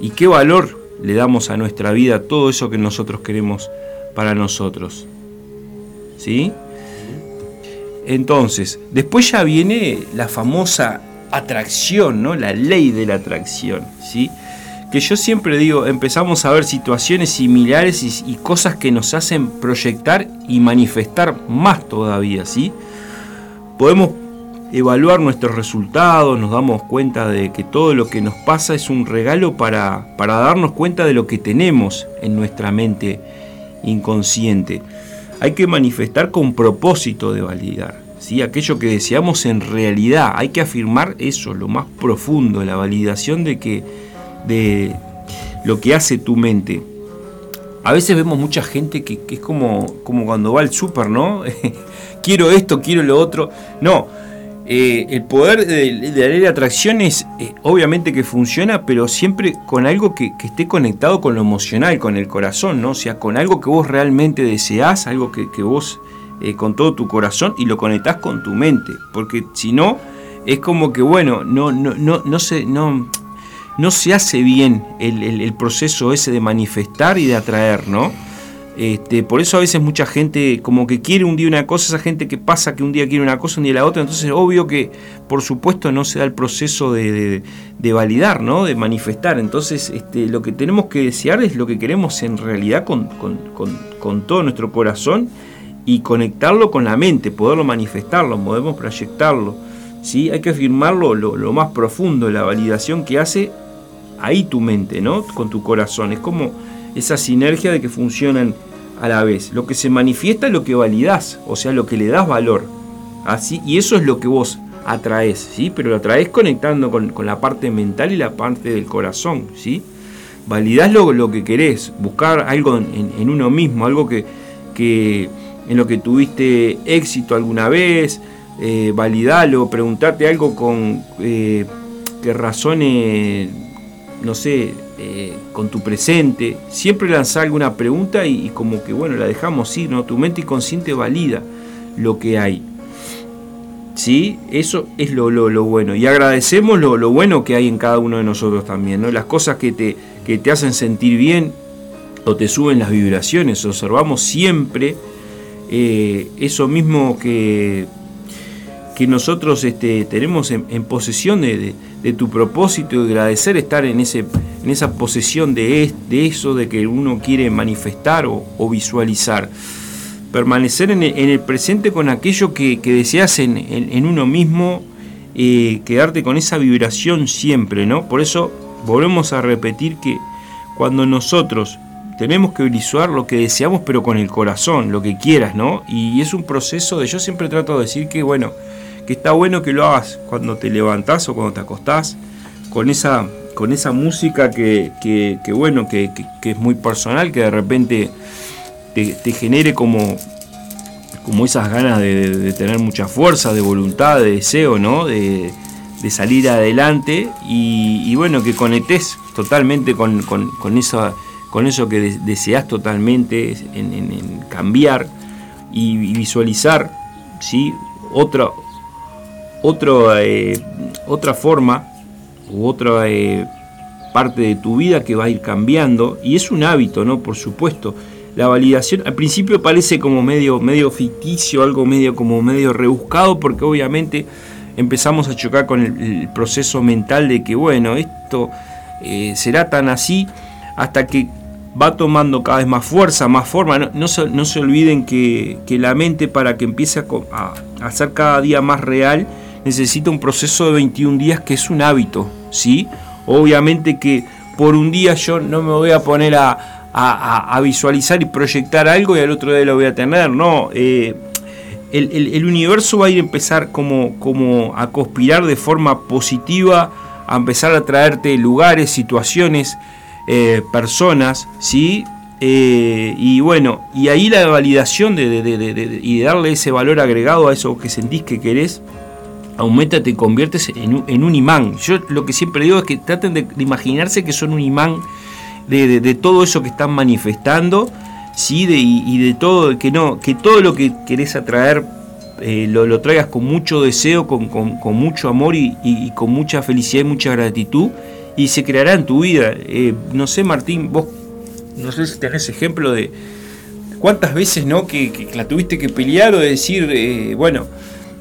y qué valor le damos a nuestra vida todo eso que nosotros queremos para nosotros. ¿Sí? Entonces, después ya viene la famosa atracción, ¿no? La ley de la atracción, ¿sí? Que yo siempre digo, empezamos a ver situaciones similares y, cosas que nos hacen proyectar y manifestar más todavía, ¿sí? Podemos evaluar nuestros resultados, nos damos cuenta de que todo lo que nos pasa es un regalo para, para darnos cuenta de lo que tenemos en nuestra mente inconsciente. Hay que manifestar con propósito de validar. ¿sí? Aquello que deseamos en realidad, hay que afirmar eso, lo más profundo, la validación de, que, de lo que hace tu mente. A veces vemos mucha gente que, es como, como cuando va al súper, ¿no? quiero esto, quiero lo otro. No, eh, el poder de, la ley de atracción es eh, obviamente que funciona, pero siempre con algo que, esté conectado con lo emocional, con el corazón, ¿no? O sea, con algo que vos realmente deseás, algo que, vos eh, con todo tu corazón y lo conectás con tu mente. Porque si no, es como que, bueno, no, no, no, no, se, no, no se hace bien el, el proceso ese de manifestar y de atraer, ¿no? Este, por eso a veces mucha gente como que quiere un día una cosa, esa gente que pasa que un día quiere una cosa, un día la otra, entonces obvio que por supuesto no se da el proceso de, validar, ¿no? de manifestar. Entonces este, lo que tenemos que desear es lo que queremos en realidad con, todo nuestro corazón y conectarlo con la mente, poderlo manifestarlo, podemos proyectarlo. ¿sí? Hay que afirmarlo lo, lo más profundo, la validación que hace ahí tu mente, ¿no? con tu corazón. Es como esa sinergia de que funcionan a la vez. Lo que se manifiesta es lo que validás, o sea, lo que le das valor. Así, y eso es lo que vos atraes, ¿sí? Pero lo atraes conectando con, la parte mental y la parte del corazón, ¿sí? Validás lo, lo que querés, buscar algo en, uno mismo, algo que, que, en lo que tuviste éxito alguna vez, eh, validalo, preguntarte algo con eh, que razone, no sé, eh, con tu presente, siempre lanzar alguna pregunta y, como que bueno, la dejamos ir, ¿no? Tu mente inconsciente valida lo que hay. ¿Sí? Eso es lo, lo, bueno. Y agradecemos lo, lo, bueno que hay en cada uno de nosotros también, ¿no? Las cosas que te, que te hacen sentir bien o te suben las vibraciones. Observamos siempre eh, eso mismo que, que nosotros este, tenemos en, posesión de, tu propósito y agradecer estar en ese en esa posesión de, de eso de que uno quiere manifestar o, visualizar. Permanecer en el, presente con aquello que, deseas en, uno mismo, eh, quedarte con esa vibración siempre, ¿no? Por eso volvemos a repetir que cuando nosotros tenemos que visualizar lo que deseamos, pero con el corazón, lo que quieras, ¿no? Y es un proceso de, yo siempre trato de decir que, bueno, que está bueno que lo hagas cuando te levantás o cuando te acostás, con esa con esa música que, bueno, que, es muy personal, que de repente te, genere como, como esas ganas de, tener mucha fuerza, de voluntad, de deseo, ¿no? De, salir adelante y, bueno, que conectes totalmente con, eso, con eso que deseas totalmente en, cambiar y, visualizar ¿sí? otra, otra, eh, otra forma u otra eh, parte de tu vida que va a ir cambiando y es un hábito, ¿no? Por supuesto. La validación al principio parece como medio, medio ficticio, algo medio como medio rebuscado, porque obviamente empezamos a chocar con el, proceso mental de que, bueno, esto eh, será tan así, hasta que va tomando cada vez más fuerza, más forma. No, se, no se, olviden que, la mente para que empiece a, a, ser cada día más real necesita un proceso de 21 días que es un hábito, ¿sí? Obviamente que por un día yo no me voy a poner a, visualizar y proyectar algo y al otro día lo voy a tener, no. Eh, el, universo va a ir a empezar como, como a conspirar de forma positiva, a empezar a traerte lugares, situaciones, eh, personas, ¿sí? Eh, y bueno, y ahí la validación de, y de darle ese valor agregado a eso que sentís que querés, aumenta, te conviertes en un, imán. Yo lo que siempre digo es que traten de, imaginarse que son un imán de, todo eso que están manifestando, ¿sí? y, de todo, que, no, que todo lo que querés atraer eh, lo, traigas con mucho deseo, con, mucho amor y, con mucha felicidad y mucha gratitud y se creará en tu vida. Eh, no sé, Martín, vos no sé si tenés ejemplo de cuántas veces no que, la tuviste que pelear o de decir, eh, bueno,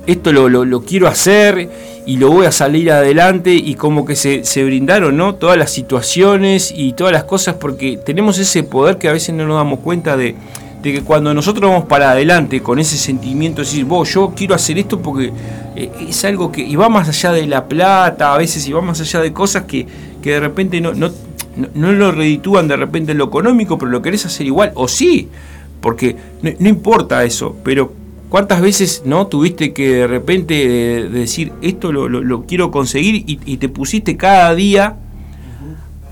esto lo, quiero hacer y lo voy a salir adelante y como que se, brindaron ¿no? todas las situaciones y todas las cosas porque tenemos ese poder que a veces no nos damos cuenta de, de que cuando nosotros vamos para adelante con ese sentimiento de decir, vos, yo quiero hacer esto porque eh, es algo que y va más allá de la plata, a veces y va más allá de cosas que, que de repente no, no, no, lo reditúan de repente en lo económico, pero lo querés hacer igual, o sí, porque no, importa eso, pero ¿cuántas veces no tuviste que de repente decir esto lo, quiero conseguir y, te pusiste cada día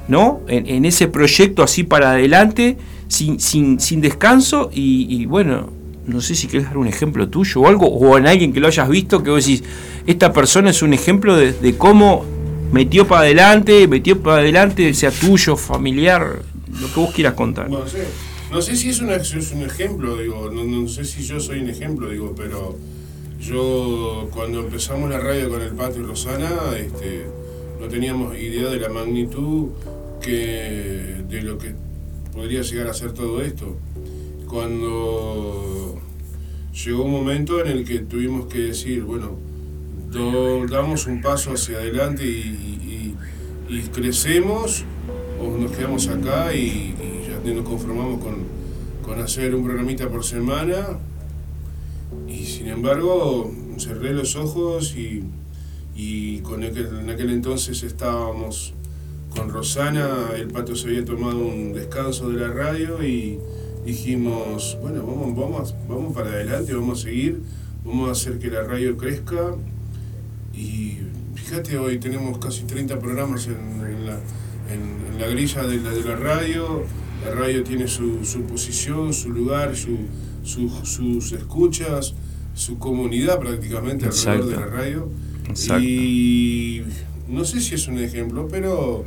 ¿no? En, ese proyecto así para adelante, sin, sin, sin descanso, y, bueno, no sé si querés dar un ejemplo tuyo o algo, o en alguien que lo hayas visto, que vos decís, esta persona es un ejemplo de cómo metió para adelante, metió para adelante, sea tuyo, familiar, lo que vos quieras contar. No sé, no sé si es, un ejemplo, digo, no, sé si yo soy un ejemplo, digo, pero yo cuando empezamos la radio con el Patio Rosana, este, no teníamos idea de la magnitud que, de lo que podría llegar a ser todo esto. Cuando llegó un momento en el que tuvimos que decir, bueno, damos un paso hacia adelante y, crecemos o nos quedamos acá y, nos conformamos con, hacer un programita por semana y sin embargo cerré los ojos y, con en aquel entonces estábamos con Rosana, el pato se había tomado un descanso de la radio y dijimos, bueno, vamos, vamos, vamos para adelante, vamos a seguir, vamos a hacer que la radio crezca y fíjate, hoy tenemos casi 30 programas en, la, grilla de la, de la, radio. La radio tiene su, posición, su lugar, sus escuchas, su comunidad prácticamente alrededor de la radio. Y no sé si es un ejemplo, pero,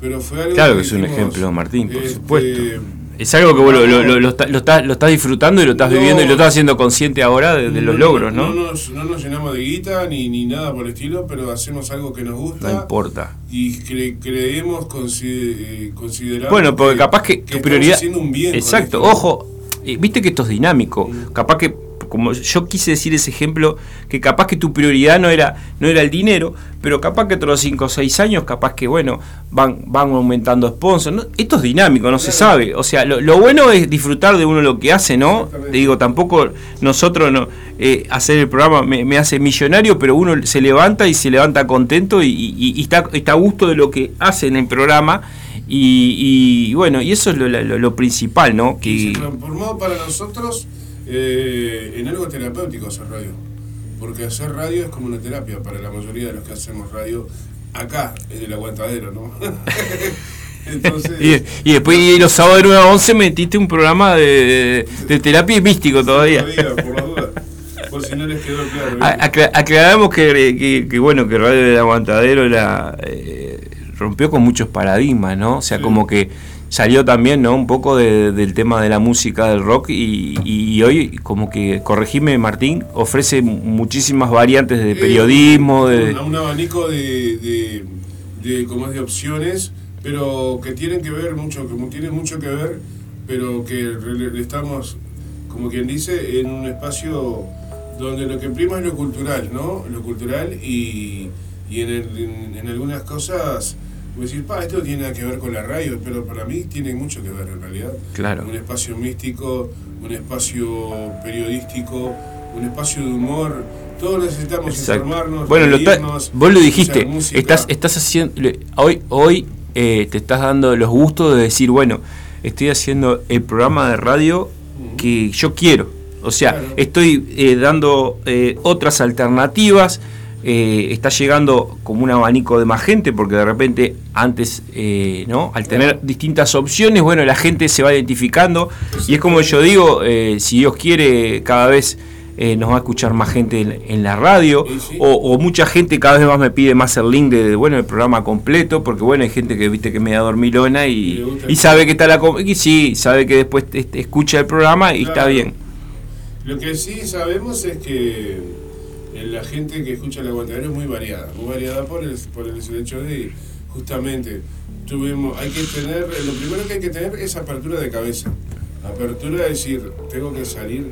pero fue algo... Claro que, es un ejemplo, Martín, por este, supuesto es algo que vos lo, lo, lo, estás, disfrutando y lo estás viviendo y lo estás haciendo consciente ahora de, los logros, ¿no? No nos, no nos llenamos de guita ni, ni nada por el estilo, pero hacemos algo que nos gusta. No importa. Y creemos, eh, consideramos. Bueno, porque capaz que, tu prioridad. Un bien Exacto, ojo, eh, viste que esto es dinámico. Capaz que como yo quise decir ese ejemplo, que capaz que tu prioridad no era, no era el dinero, pero capaz que otros 5 o 6 años, capaz que bueno, van, van aumentando sponsors. Esto es dinámico, no se sabe. O sea, lo, bueno es disfrutar de uno lo que hace, ¿no? Te digo, tampoco nosotros no, eh, hacer el programa me, hace millonario, pero uno se levanta y se levanta contento y, está, está a gusto de lo que hace en el programa. Y, bueno, y eso es lo, principal, ¿no? Que, se transformó para nosotros eh, en algo terapéutico hacer radio. Porque hacer radio es como una terapia para la mayoría de los que hacemos radio acá, en el aguantadero, ¿no? y, después y los sábados de 9 a 11 metiste un programa de, terapia y místico todavía. por la duda. Por si no les quedó claro. aclaramos que, que, bueno, que Radio del Aguantadero la, eh, rompió con muchos paradigmas, ¿no? O sea, como que salió también ¿no? un poco del tema de la música del rock y, hoy como que, corregime Martín, ofrece muchísimas variantes de periodismo. de... Un, abanico de, de, como de opciones, pero que tienen que ver mucho, como tienen mucho que ver, pero que estamos, como quien dice, en un espacio donde lo que prima es lo cultural, ¿no? Lo cultural y, y en, en algunas cosas Vos decís, pa, esto no tiene nada que ver con la radio, pero para mí tiene mucho que ver en realidad. Claro. Un espacio místico, un espacio periodístico, un espacio de humor. Todos necesitamos Exacto. informarnos. Bueno, lo vos lo dijiste, estás, estás haciendo, hoy, hoy eh, te estás dando los gustos de decir, bueno, estoy haciendo el programa de radio que yo quiero. O sea, Claro. estoy eh, dando eh, otras alternativas, eh, está llegando como un abanico de más gente, porque de repente antes, eh, ¿no? Al tener distintas opciones, bueno, la gente se va identificando, y es como yo digo, eh, si Dios quiere, cada vez nos va a escuchar más gente en, en la radio, o, o mucha gente cada vez más me pide más el link de, de, bueno el programa completo, porque bueno, hay gente que viste que me da dormilona y, sabe que está la y sí, sabe que después este, escucha el programa y está bien. Lo que sí sabemos es que la gente que escucha el aguantadero es muy variada, muy variada por el, por el hecho de justamente tuvimos, hay que tener, lo primero que hay que tener es apertura de cabeza, apertura de decir, tengo que salir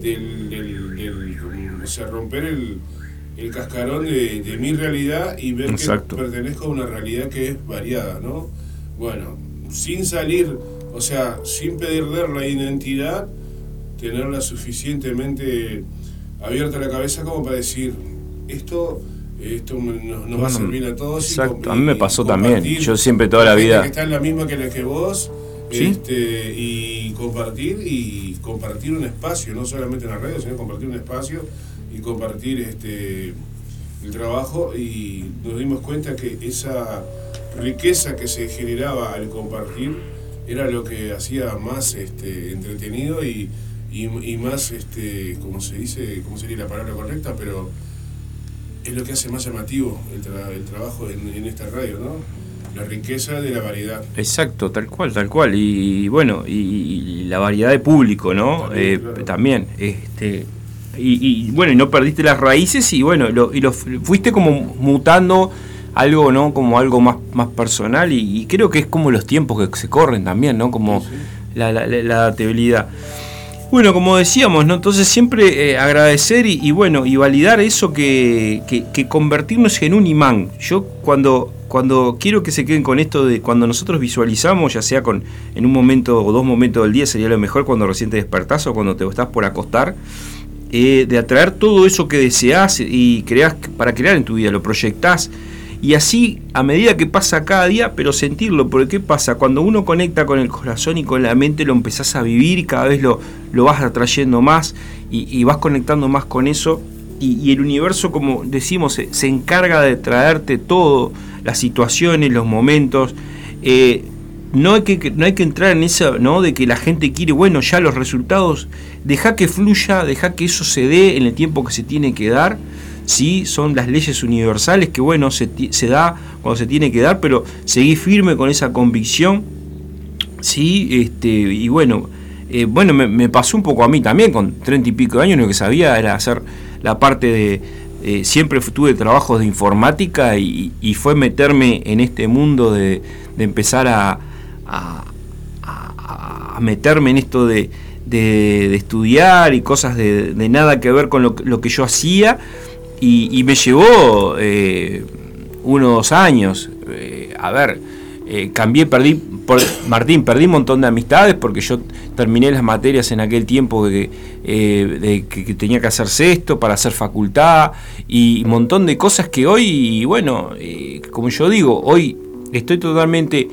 del, del, del- o sea, romper el, el cascarón de, de mi realidad y ver Exacto. que pertenezco a una realidad que es variada, ¿no? Bueno, sin salir, o sea, sin perder la identidad, tenerla suficientemente abierta la cabeza como para decir esto esto nos, nos va a servir a todos y exacto, com- a mí me y pasó también. Yo siempre toda la vida- que está en la misma que la que vos ¿Sí? este, y compartir y compartir un espacio no solamente en la radio sino compartir un espacio y compartir este el trabajo y nos dimos cuenta que esa riqueza que se generaba al compartir era lo que hacía más este, entretenido y, y, y más, este, como se dice, ¿cómo sería la palabra correcta? Pero es lo que hace más llamativo el, tra- el trabajo en, en esta radio, ¿no? La riqueza de la variedad. Exacto, tal cual, tal cual. Y, bueno, y, y la variedad de público, ¿no? También, Eh, claro. también, este, y, y, bueno, y no perdiste las raíces y bueno, lo, y lo fu- fuiste como mutando algo, ¿no? Como algo más, más personal y, y creo que es como los tiempos que se corren también, ¿no? Como Sí, sí. la, la, la- la adaptabilidad. Bueno, como decíamos, ¿no? Entonces siempre eh, agradecer y, y bueno, y validar eso que, que- convertirnos en un imán. Yo cuando, cuando quiero que se queden con esto de cuando nosotros visualizamos, ya sea con en un momento o dos momentos del día, sería lo mejor cuando recién te despertás o cuando te estás por acostar, eh, de atraer todo eso que deseas y creas para crear en tu vida, lo proyectás. Y así, a medida que pasa cada día, pero sentirlo, porque ¿qué pasa? Cuando uno conecta con el corazón y con la mente, lo empezás a vivir y cada vez lo, lo vas atrayendo más y, vas conectando más con eso. Y, y el universo, como decimos, se, se encarga de traerte todo, las situaciones, los momentos. Eh, no hay que, no hay que entrar en eso, ¿no? De que la gente quiere, bueno, ya los resultados, deja que fluya, deja que eso se dé en el tiempo que se tiene que dar. Sí, son las leyes universales que, bueno, se, se da cuando se tiene que dar, pero seguí firme con esa convicción. Sí, este, y bueno, eh, bueno, me, pasó un poco a mí también, con treinta y pico de años, lo que sabía era hacer la parte de. eh, siempre tuve trabajos de informática y, y fue meterme en este mundo de, de empezar a, a- a- meterme en esto de, de- de estudiar y cosas de, de nada que ver con lo, lo que yo hacía y, y me llevó eh, unos años. eh, a ver, eh, cambié, perdí, por, Martín, perdí un montón de amistades porque yo terminé las materias en aquel tiempo que, eh, de que, tenía que hacer sexto para hacer facultad y un montón de cosas que hoy, bueno, eh, como yo digo, hoy estoy totalmente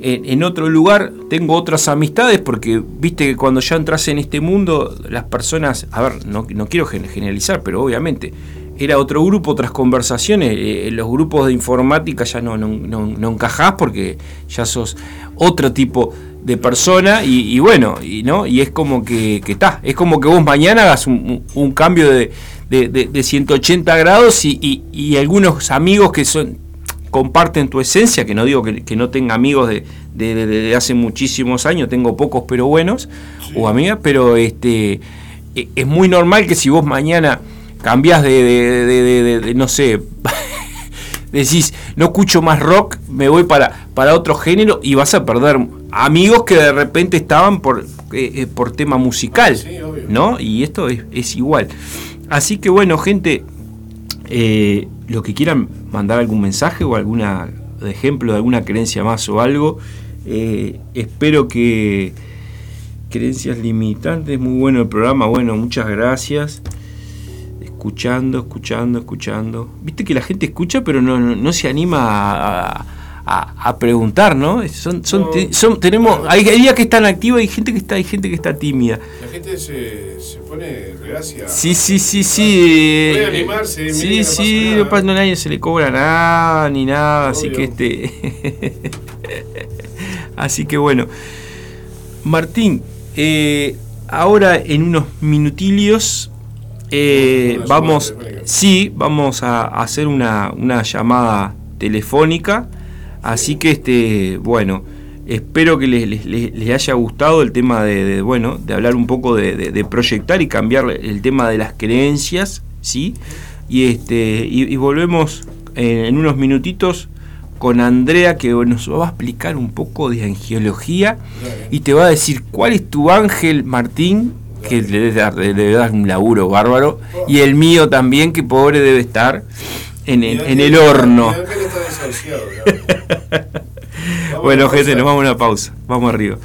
en, en otro lugar, tengo otras amistades porque viste que cuando ya entras en este mundo, las personas, a ver, no, no quiero gen- generalizar, pero obviamente era otro grupo, otras conversaciones. eh, los grupos de informática ya no, no, no, no encajás porque ya sos otro tipo de persona y, y bueno, y no y es como que está, es como que vos mañana hagas un, cambio de, de, de- de 180 grados y, y- y algunos amigos que son comparten tu esencia, que no digo que, que no tenga amigos de, de- de- de hace muchísimos años, tengo pocos pero buenos, o amigas, pero este e- es muy normal que si vos mañana cambiás de, no sé, decís, no escucho más rock, me voy para, para otro género y vas a perder amigos que de repente estaban por, eh, eh, por tema musical, Sí, obvio. ¿no? Y esto es, es igual. Así que bueno, gente, eh, lo que quieran mandar algún mensaje o alguna de ejemplo de alguna creencia más o algo. Eh, espero que creencias limitantes, muy bueno el programa, bueno, muchas gracias. Escuchando, escuchando, escuchando. Viste que la gente escucha pero no, no, se anima a, a, preguntar, ¿no? Son, son, tenemos, hay, días que están activos, hay gente que está, hay gente que está tímida. La gente se, se pone reacia. Sí, sí, sí, sí. Puede animarse. Sí, sí, no, pasa, no a nadie se le cobra nada ni nada, así que este. así que bueno. Martín, eh, ahora en unos minutillos eh, vamos, sí, vamos a hacer una, una llamada telefónica. Así que este, bueno, espero que les, haya gustado el tema de, bueno, de hablar un poco de, proyectar y cambiar el tema de las creencias, ¿sí? Y este, y, volvemos en unos minutitos con Andrea que nos va a explicar un poco de angiología y te va a decir cuál es tu ángel Martín, que le debe dar, un laburo bárbaro, y el mío también, que pobre debe estar en, en, el horno. bueno, gente, nos vamos a una pausa. Vamos arriba.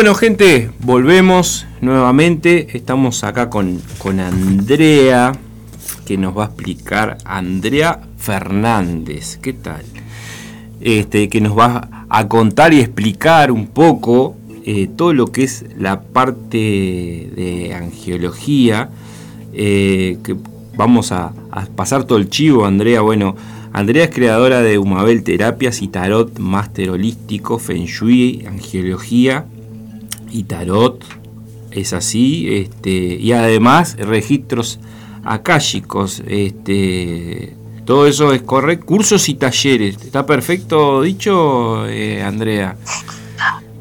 Bueno, gente, volvemos nuevamente. Estamos acá con, con Andrea, que nos va a explicar. Andrea Fernández, ¿qué tal? Este, que nos va a contar y explicar un poco eh, todo lo que es la parte de angiología. Eh, que vamos a, pasar todo el chivo, Andrea. Bueno, Andrea es creadora de Humabel Terapias y Tarot Máster Holístico, Feng Shui, Angiología y Tarot. Es así. Este, y además registros akáshicos. Este, todo eso es correcto. Cursos y talleres. ¿Está perfecto dicho, eh, Andrea?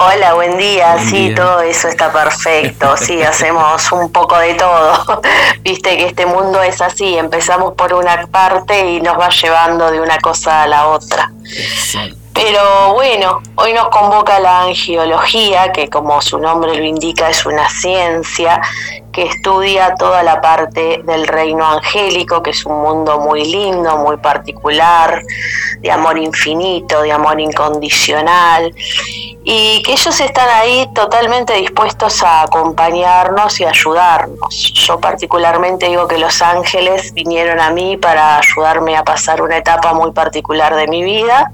Hola, buen día. sí, todo eso está perfecto. Sí, hacemos un poco de todo. Viste que este mundo es así. Empezamos por una parte y nos va llevando de una cosa a la otra. Pero bueno, hoy nos convoca la angiología, que como su nombre lo indica es una ciencia que estudia toda la parte del reino angélico, que es un mundo muy lindo, muy particular, de amor infinito, de amor incondicional, y que ellos están ahí totalmente dispuestos a acompañarnos y ayudarnos. Yo particularmente digo que los ángeles vinieron a mí para ayudarme a pasar una etapa muy particular de mi vida.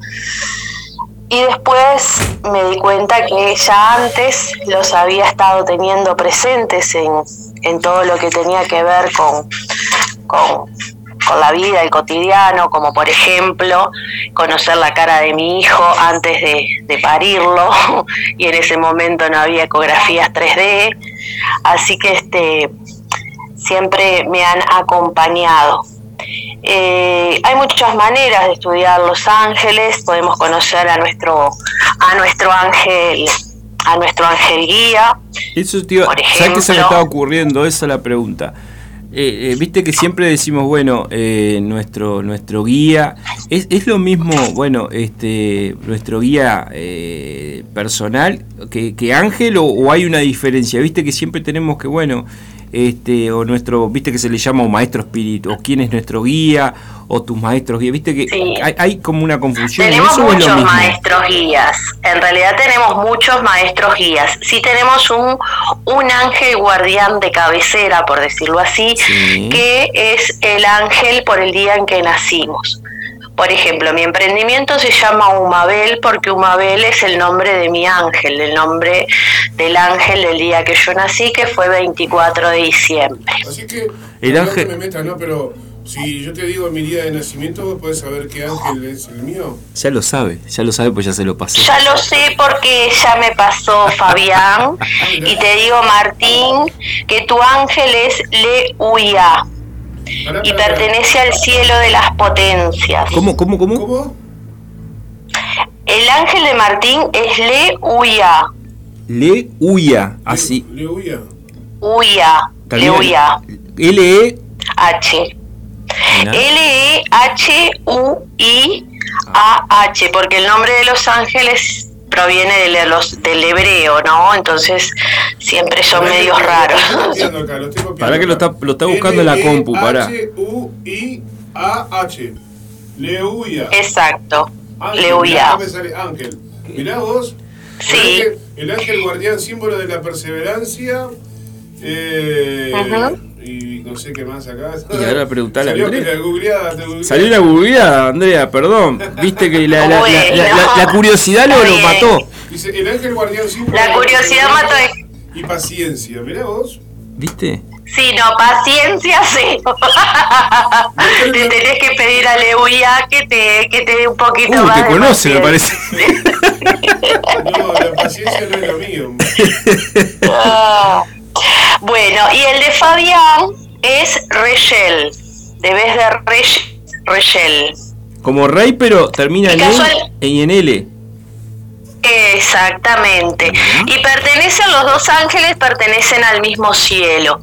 Y después me di cuenta que ya antes los había estado teniendo presentes en, en todo lo que tenía que ver con, con, la vida, el cotidiano, como por ejemplo conocer la cara de mi hijo antes de, de parirlo, y en ese momento no había ecografías 3D, así que este siempre me han acompañado. Eh, hay muchas maneras de estudiar los ángeles, podemos conocer a nuestro, a nuestro ángel a nuestro ángel guía. Eso, tío, ¿sabes qué se me estaba ocurriendo? Esa es la pregunta. Eh, eh, viste que siempre decimos, bueno, eh, nuestro, nuestro guía, es, es, lo mismo, bueno, este, nuestro guía personal que, que Ángel o, o, hay una diferencia, viste que siempre tenemos que, bueno, este, o nuestro, viste que se le llama maestro espíritu, o quién es nuestro guía, o tus maestros guías, viste que hay, como una confusión. Tenemos muchos maestros guías, en realidad tenemos muchos maestros guías. Sí tenemos un, un ángel guardián de cabecera, por decirlo así, que es el ángel por el día en que nacimos. Por ejemplo, mi emprendimiento se llama Humabel porque Humabel es el nombre de mi ángel, el nombre del ángel del día que yo nací, que fue 24 de diciembre. Así que, el ángel... me metas, ¿no? Pero si yo te digo mi día de nacimiento, ¿vos podés saber qué ángel es el mío? Ya lo sabe, ya lo sabe, pues ya se lo pasé. Ya lo sé porque ya me pasó Fabián. y te digo, Martín, que tu ángel es Le Uya y pertenece al cielo de las potencias. ¿Cómo, cómo, cómo? El ángel de Martín es Le Uya. Le Uya, así. Le Uya. Uya. Le Uya. L-E. H. L-E-H-U-I-A-H, porque el nombre de los ángeles proviene de los, del hebreo, ¿no? Entonces siempre son medios raros. Para que lo está, lo está buscando en la compu, para. H-U-I-A-H. Leuya. Exacto. Leuya. Ángel. Mirá vos. Sí. El ángel, guardián, símbolo de la perseverancia. Eh, y no sé qué más acá. Y ahora preguntarle a Andrea. Salió la googleada, Andrea, perdón. Viste que la, la, la, la curiosidad lo, lo, mató. Dice, el ángel guardián siempre. La curiosidad mató. Y paciencia, mirá vos. ¿Viste? Sí, no, paciencia sí. te tenés que pedir a Leuya que te, que te dé un poquito uh, más. te conoce, me parece. no, la paciencia no es lo mío. Bueno, y el de Fabián es Rechel, de vez de Rechel. Como rey, pero termina en, en L. Exactamente. Y pertenecen, los dos ángeles pertenecen al mismo cielo.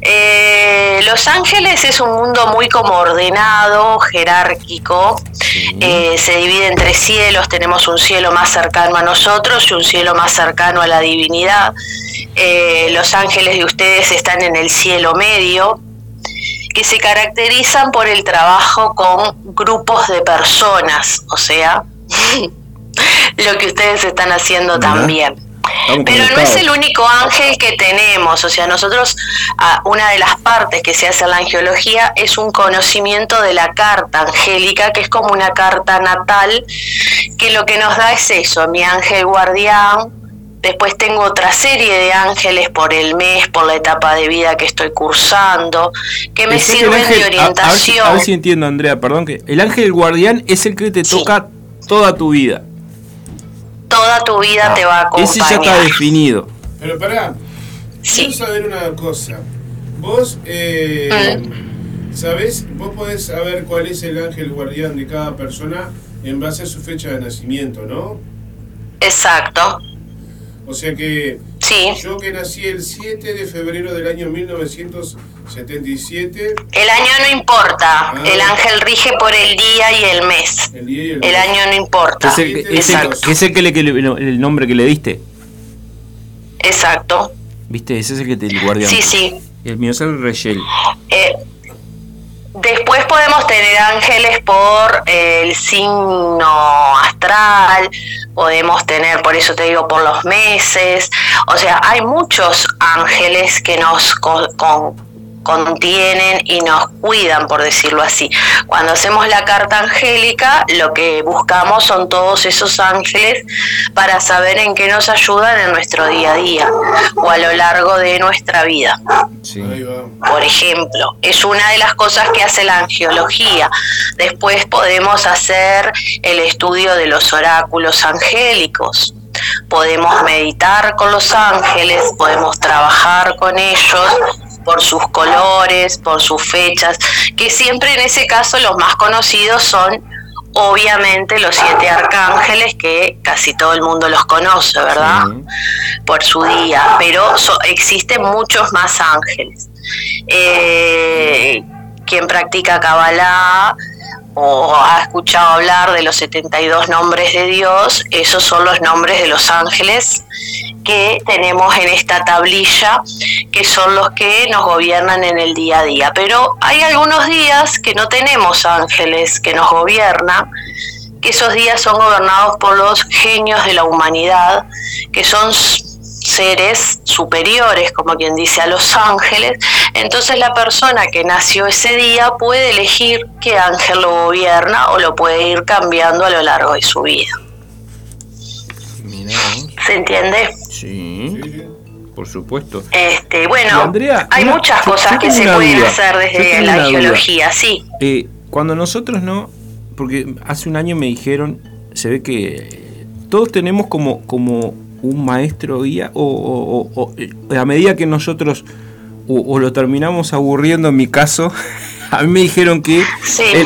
Eh, los Ángeles es un mundo muy como ordenado, jerárquico, eh, se divide en tres cielos, tenemos un cielo más cercano a nosotros y un cielo más cercano a la divinidad. Eh, los ángeles de ustedes están en el cielo medio, que se caracterizan por el trabajo con grupos de personas, o sea, lo que ustedes están haciendo también Pero no es el único ángel que tenemos, o sea, nosotros, ah, una de las partes que se hace en la angiología es un conocimiento de la carta angélica, que es como una carta natal, que lo que nos da es eso, mi ángel guardián, Después tengo otra serie de ángeles por el mes, por la etapa de vida que estoy cursando, que me sirven de orientación. A, ver si, entiendo, Andrea, perdón, que el ángel guardián es el que te toca toda tu vida. Toda tu vida te va a acompañar. Ese ya está definido. Pero pará, quiero saber una cosa. Vos, eh, mm. ¿sabés? Vos podés saber cuál es el ángel guardián de cada persona en base a su fecha de nacimiento, ¿no? Exacto. O sea que yo que nací el 7 de febrero del año 1977. El año no importa, ah. el ángel rige por el día y el mes. El, año no importa. ¿Es el, que, le, el nombre que le diste? Exacto. ¿Viste? Ese es el que te el guardián. Sí, sí. el mío es el Reyel. Eh, Después podemos tener ángeles por el signo astral, podemos tener, por eso te digo, por los meses. O sea, hay muchos ángeles que nos con, contienen y nos cuidan, por decirlo así. Cuando hacemos la carta angélica, lo que buscamos son todos esos ángeles para saber en qué nos ayudan en nuestro día a día o a lo largo de nuestra vida. Por ejemplo, es una de las cosas que hace la angiología. Después podemos hacer el estudio de los oráculos angélicos podemos meditar con los ángeles, podemos trabajar con ellos por sus colores, por sus fechas, que siempre en ese caso los más conocidos son obviamente los siete arcángeles que casi todo el mundo los conoce, ¿verdad? Por su día, pero existen muchos más ángeles. Eh, quien practica Kabbalah o ha escuchado hablar de los 72 nombres de Dios, esos son los nombres de los ángeles que tenemos en esta tablilla, que son los que nos gobiernan en el día a día. Pero hay algunos días que no tenemos ángeles que nos gobiernan, que esos días son gobernados por los genios de la humanidad, que son seres superiores, como quien dice, a los ángeles, entonces la persona que nació ese día puede elegir qué ángel lo gobierna o lo puede ir cambiando a lo largo de su vida. ¿Se entiende? Sí, por supuesto. Este, bueno, hay muchas cosas que se pueden hacer desde la geología, sí. Eh, cuando nosotros no, porque hace un año me dijeron, se ve que todos tenemos como, como un maestro guía o, a medida que nosotros o, lo terminamos aburriendo en mi caso, a mí me dijeron que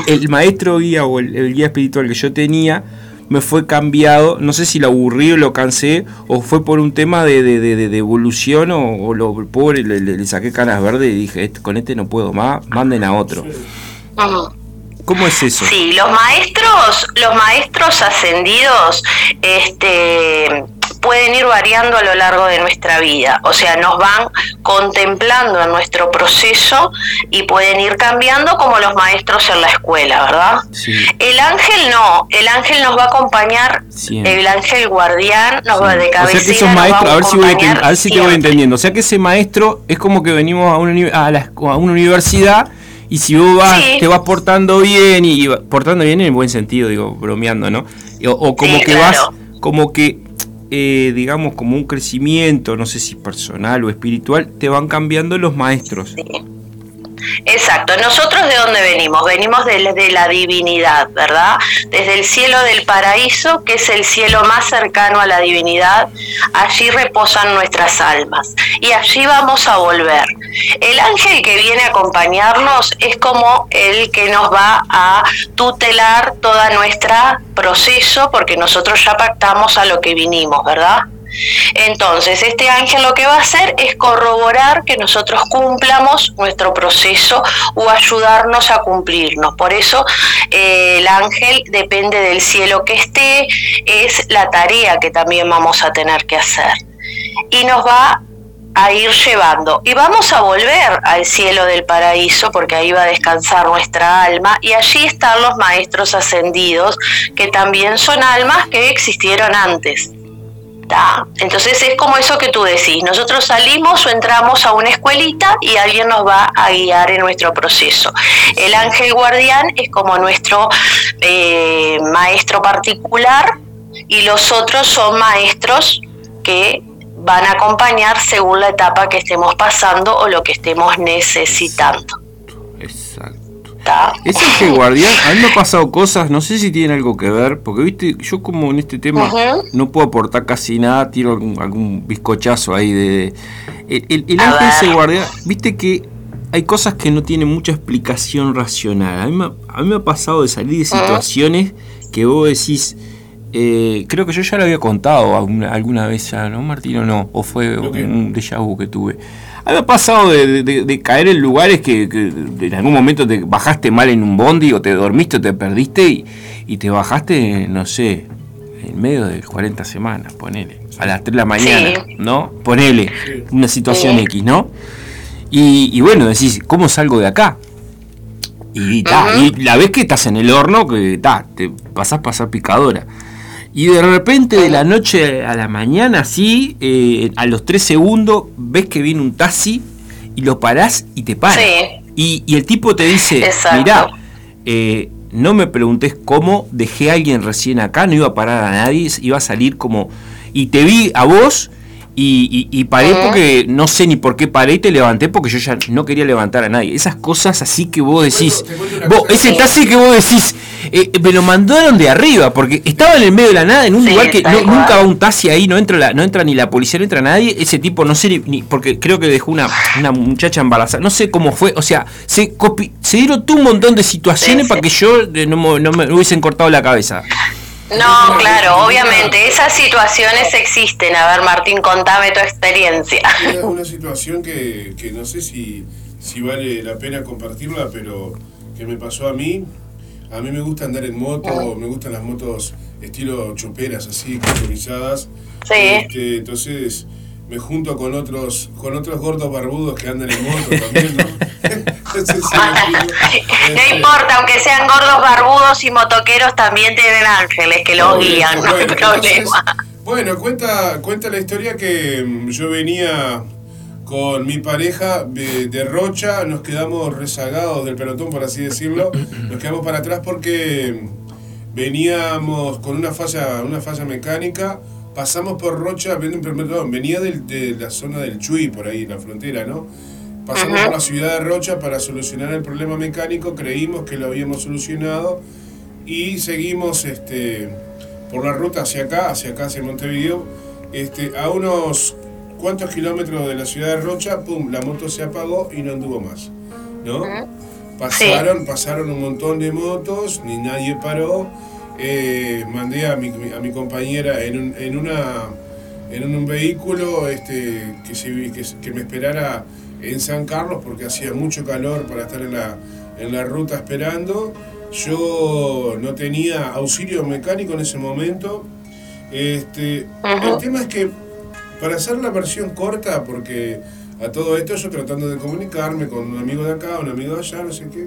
el, maestro guía o el, guía espiritual que yo tenía me fue cambiado, no sé si lo aburrí o lo cansé o fue por un tema de, de, evolución o, lo pobre le, saqué caras verdes y dije, este, con este no puedo más, manden a otro. ¿Cómo es eso? Sí, los maestros, los maestros ascendidos, este pueden ir variando a lo largo de nuestra vida, o sea, nos van contemplando en nuestro proceso y pueden ir cambiando como los maestros en la escuela, ¿verdad? El ángel no, el ángel nos va a acompañar, el ángel guardián nos va de cabecera. O sea que esos maestros, a, ver si, voy a, ver si te voy entendiendo, o sea que ese maestro es como que venimos a una, a, a una universidad y si vos vas, te vas portando bien y, portando bien en el buen sentido, digo, bromeando, ¿no? O, como que vas, como que eh, digamos, como un crecimiento, no sé si personal o espiritual, te van cambiando los maestros. Exacto. Nosotros de dónde venimos? Venimos de, la divinidad, ¿verdad? Desde el cielo del paraíso, que es el cielo más cercano a la divinidad. Allí reposan nuestras almas y allí vamos a volver. El ángel que viene a acompañarnos es como el que nos va a tutelar toda nuestro proceso porque nosotros ya pactamos a lo que vinimos, ¿verdad? Entonces, este ángel lo que va a hacer es corroborar que nosotros cumplamos nuestro proceso o ayudarnos a cumplirnos. Por eso eh, el ángel depende del cielo que esté, es la tarea que también vamos a tener que hacer. Y nos va a ir llevando. Y vamos a volver al cielo del paraíso porque ahí va a descansar nuestra alma y allí están los maestros ascendidos que también son almas que existieron antes Entonces es como eso que tú decís, nosotros salimos o entramos a una escuelita y alguien nos va a guiar en nuestro proceso. El ángel guardián es como nuestro eh, maestro particular y los otros son maestros que van a acompañar según la etapa que estemos pasando o lo que estemos necesitando. Exacto. Es que guardián, a mí me ha pasado cosas, no sé si tienen algo que ver, porque viste, yo como en este tema no puedo aportar casi nada, tiro algún, bizcochazo ahí de... el, el, ángel ese guardián, viste que hay cosas que no tienen mucha explicación racional. A mí me, a mí me ha pasado de salir de situaciones que vos decís, eh, creo que yo ya lo había contado alguna, vez ya, ¿no, Martín? O no, o fue un déjà vu que tuve. A mí me ha pasado de, caer en lugares que, en algún momento te bajaste mal en un bondi o te dormiste o te perdiste y, te bajaste, no sé, en medio de 40 semanas, ponele, a las 3 de la mañana, ¿no? Ponele, una situación X, ¿no? Y, bueno, decís, ¿cómo salgo de acá? Y, y la vez que estás en el horno, que te pasás a pasar picadora. Y de repente, de la noche a la mañana, así, eh, a los tres segundos, ves que viene un taxi y lo parás y te para. Y, el tipo te dice, mirá, eh, no me preguntes cómo dejé a alguien recién acá, no iba a parar a nadie, iba a salir como... Y te vi a vos y, y, paré porque no sé ni por qué paré y te levanté porque yo ya no quería levantar a nadie. Esas cosas así que vos decís, vos, ese taxi que vos decís, eh, me lo mandaron de arriba porque estaba en el medio de la nada, en un lugar que nunca va un taxi ahí, no entra, la, no entra ni la policía, no entra nadie. Ese tipo, no sé ni, porque creo que dejó una, una muchacha embarazada, no sé cómo fue, o sea, se, se dieron tú un montón de situaciones para que yo eh, no, no me hubiesen cortado la cabeza. No, claro, obviamente, esas situaciones existen. A ver, Martín, contame tu experiencia. Es una situación que, que no sé si, si vale la pena compartirla, pero que me pasó a mí. A mí me gusta andar en moto, me gustan las motos estilo choperas, así, customizadas. Sí. Este, entonces me junto con otros con otros gordos barbudos que andan en moto también, ¿no? no importa, aunque sean gordos barbudos y motoqueros, también tienen ángeles que los guían, no hay problema. bueno, cuenta, cuenta la historia que mm, yo venía con mi pareja de, Rocha, nos quedamos rezagados del pelotón, por así decirlo, nos quedamos para atrás porque veníamos con una falla, una falla mecánica, pasamos por Rocha, venía de la zona del Chuy, por ahí, la frontera, ¿no? Pasamos por la ciudad de Rocha para solucionar el problema mecánico, creímos que lo habíamos solucionado y seguimos este, por la ruta hacia acá, hacia acá, hacia Montevideo. Este, a unos cuantos kilómetros de la ciudad de Rocha, pum, la moto se apagó y no anduvo más. ¿no? Pasaron, pasaron un montón de motos, ni nadie paró. Eh, mandé a mi, a mi compañera en, un, en, una, en un vehículo este, que, se, que, que me esperara en San Carlos porque hacía mucho calor para estar en la, en la ruta esperando. Yo no tenía auxilio mecánico en ese momento. Este, el tema es que para hacer la versión corta, porque a todo esto yo tratando de comunicarme con un amigo de acá, un amigo de allá, no sé qué,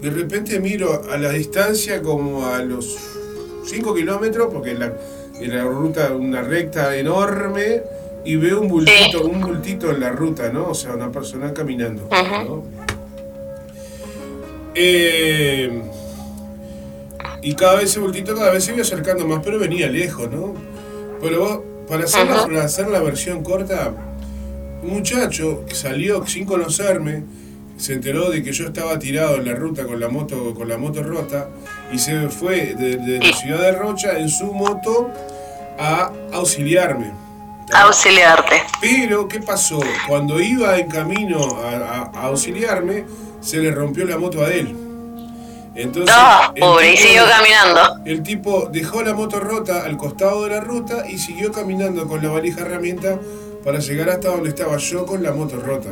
de repente miro a la distancia como a los 5 kilómetros, porque la, en la ruta una recta enorme, y veo un bultito, un bultito en la ruta, ¿no? O sea, una persona caminando. Eh, y cada vez ese bultito cada vez se iba acercando más, pero venía lejos, ¿no? Pero vos, para hacer, la, para hacer la versión corta, un muchacho que salió sin conocerme, se enteró de que yo estaba tirado en la ruta con la moto, con la moto rota, y se fue de, de la ciudad de Rocha en su moto a auxiliarme auxiliarte. Pero, ¿qué pasó? Cuando iba en camino a, auxiliarme, se le rompió la moto a él. Entonces, ah, pobre, y siguió caminando. El tipo dejó la moto rota al costado de la ruta y siguió caminando con la valija herramienta para llegar hasta donde estaba yo con la moto rota.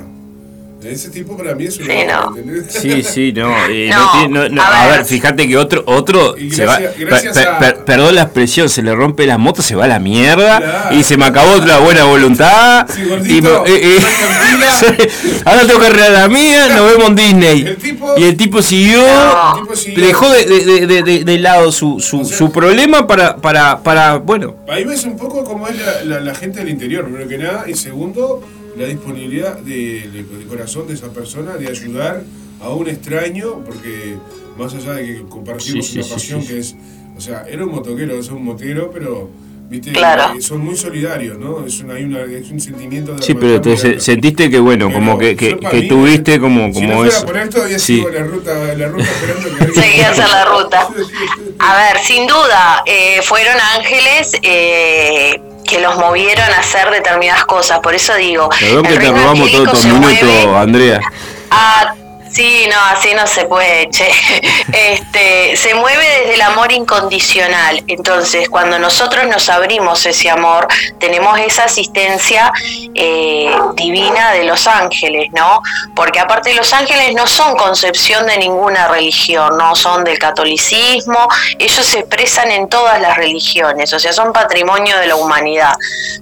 Ese tipo para mí es un Sí, no. Sí, sí, no. eh, No, no tiene- no- no, a a, ver, ver. fíjate que otro, otro se va, gracias- gracias per- a- per- perdón la expresión, se le rompe la moto, se va a la mierda Claro. y se me acabó la buena voluntad. Sí, y gordito, eh, eh, ahora tengo que arreglar la mía, nos vemos en Disney. El tipo- y el tipo siguió, No. El tipo siguió. dejó de, de- de- de- de lado su, su, O sea- su problema para, para, para, bueno, Ahí ves un poco cómo es la, la- la gente del interior, primero que nada, y segundo, la disponibilidad de, de- de corazón de esa persona de ayudar a un extraño, porque más allá de que compartimos Sí, sí, una sí, pasión sí, que es, o sea, era un motoquero, es un motero, pero, viste, Claro. eh, son muy solidarios, ¿no? Es, una, hay una, es un sentimiento de sí, pero te se- sentiste que, bueno, Pero como que, que, que mí, tuviste como, si como no fuera eso. por él, todavía Sí. la ruta, la ruta esperando que Seguías en la ruta. A ver, sin duda, eh, fueron ángeles eh, que los movieron a hacer determinadas cosas. Por eso digo, Perdón que te robamos todo tu minuto, Andrea. a- sí, no, así no se puede, che. Este, se mueve desde el amor incondicional. Entonces, cuando nosotros nos abrimos ese amor, tenemos esa asistencia eh, divina de los ángeles, ¿no? Porque aparte los ángeles no son concepción de ninguna religión, no son del catolicismo, ellos se expresan en todas las religiones, o sea, son patrimonio de la humanidad,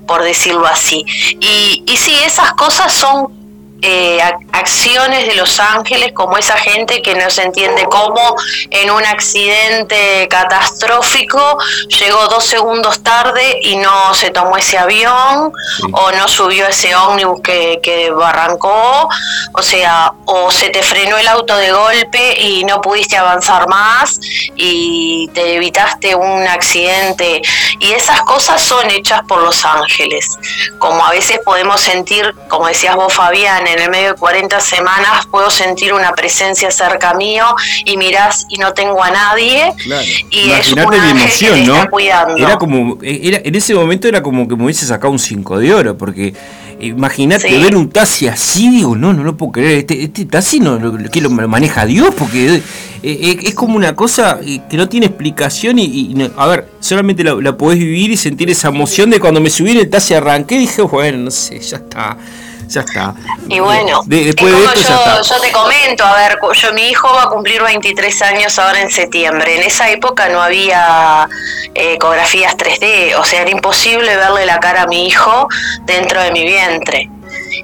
por decirlo así. Y, y sí, esas cosas son eh, ac- acciones de los ángeles como esa gente que no se entiende cómo en un accidente catastrófico llegó dos segundos tarde y no se tomó ese avión Sí. o no subió ese ómnibus que, que barrancó, o sea, o se te frenó el auto de golpe y no pudiste avanzar más y te evitaste un accidente y esas cosas son hechas por los ángeles como a veces podemos sentir, como decías vos Fabián, en el medio de 40 semanas puedo sentir una presencia cerca mío y mirás y no tengo a nadie Claro. y es Imagínate un la ángel que emoción, ¿no? Era como, era, en ese momento era como que me hubiese sacado un 5 de oro, porque imagínate Sí. ver un taxi así, digo, no, no lo puedo creer, este, este taxi no, lo, que lo maneja Dios, porque eh, eh, es como una cosa eh, que no tiene explicación y, y no- a ver, solamente la, la podés vivir y sentir esa emoción de cuando me subí en el taxi arranqué, dije, bueno, no sé, ya está, ya está. Y bueno, De- después es de como esto ya yo, está. yo te comento, a ver, yo mi hijo va a cumplir 23 años ahora en septiembre. En esa época no había eh, ecografías 3D, o sea, era imposible verle la cara a mi hijo dentro de mi vientre.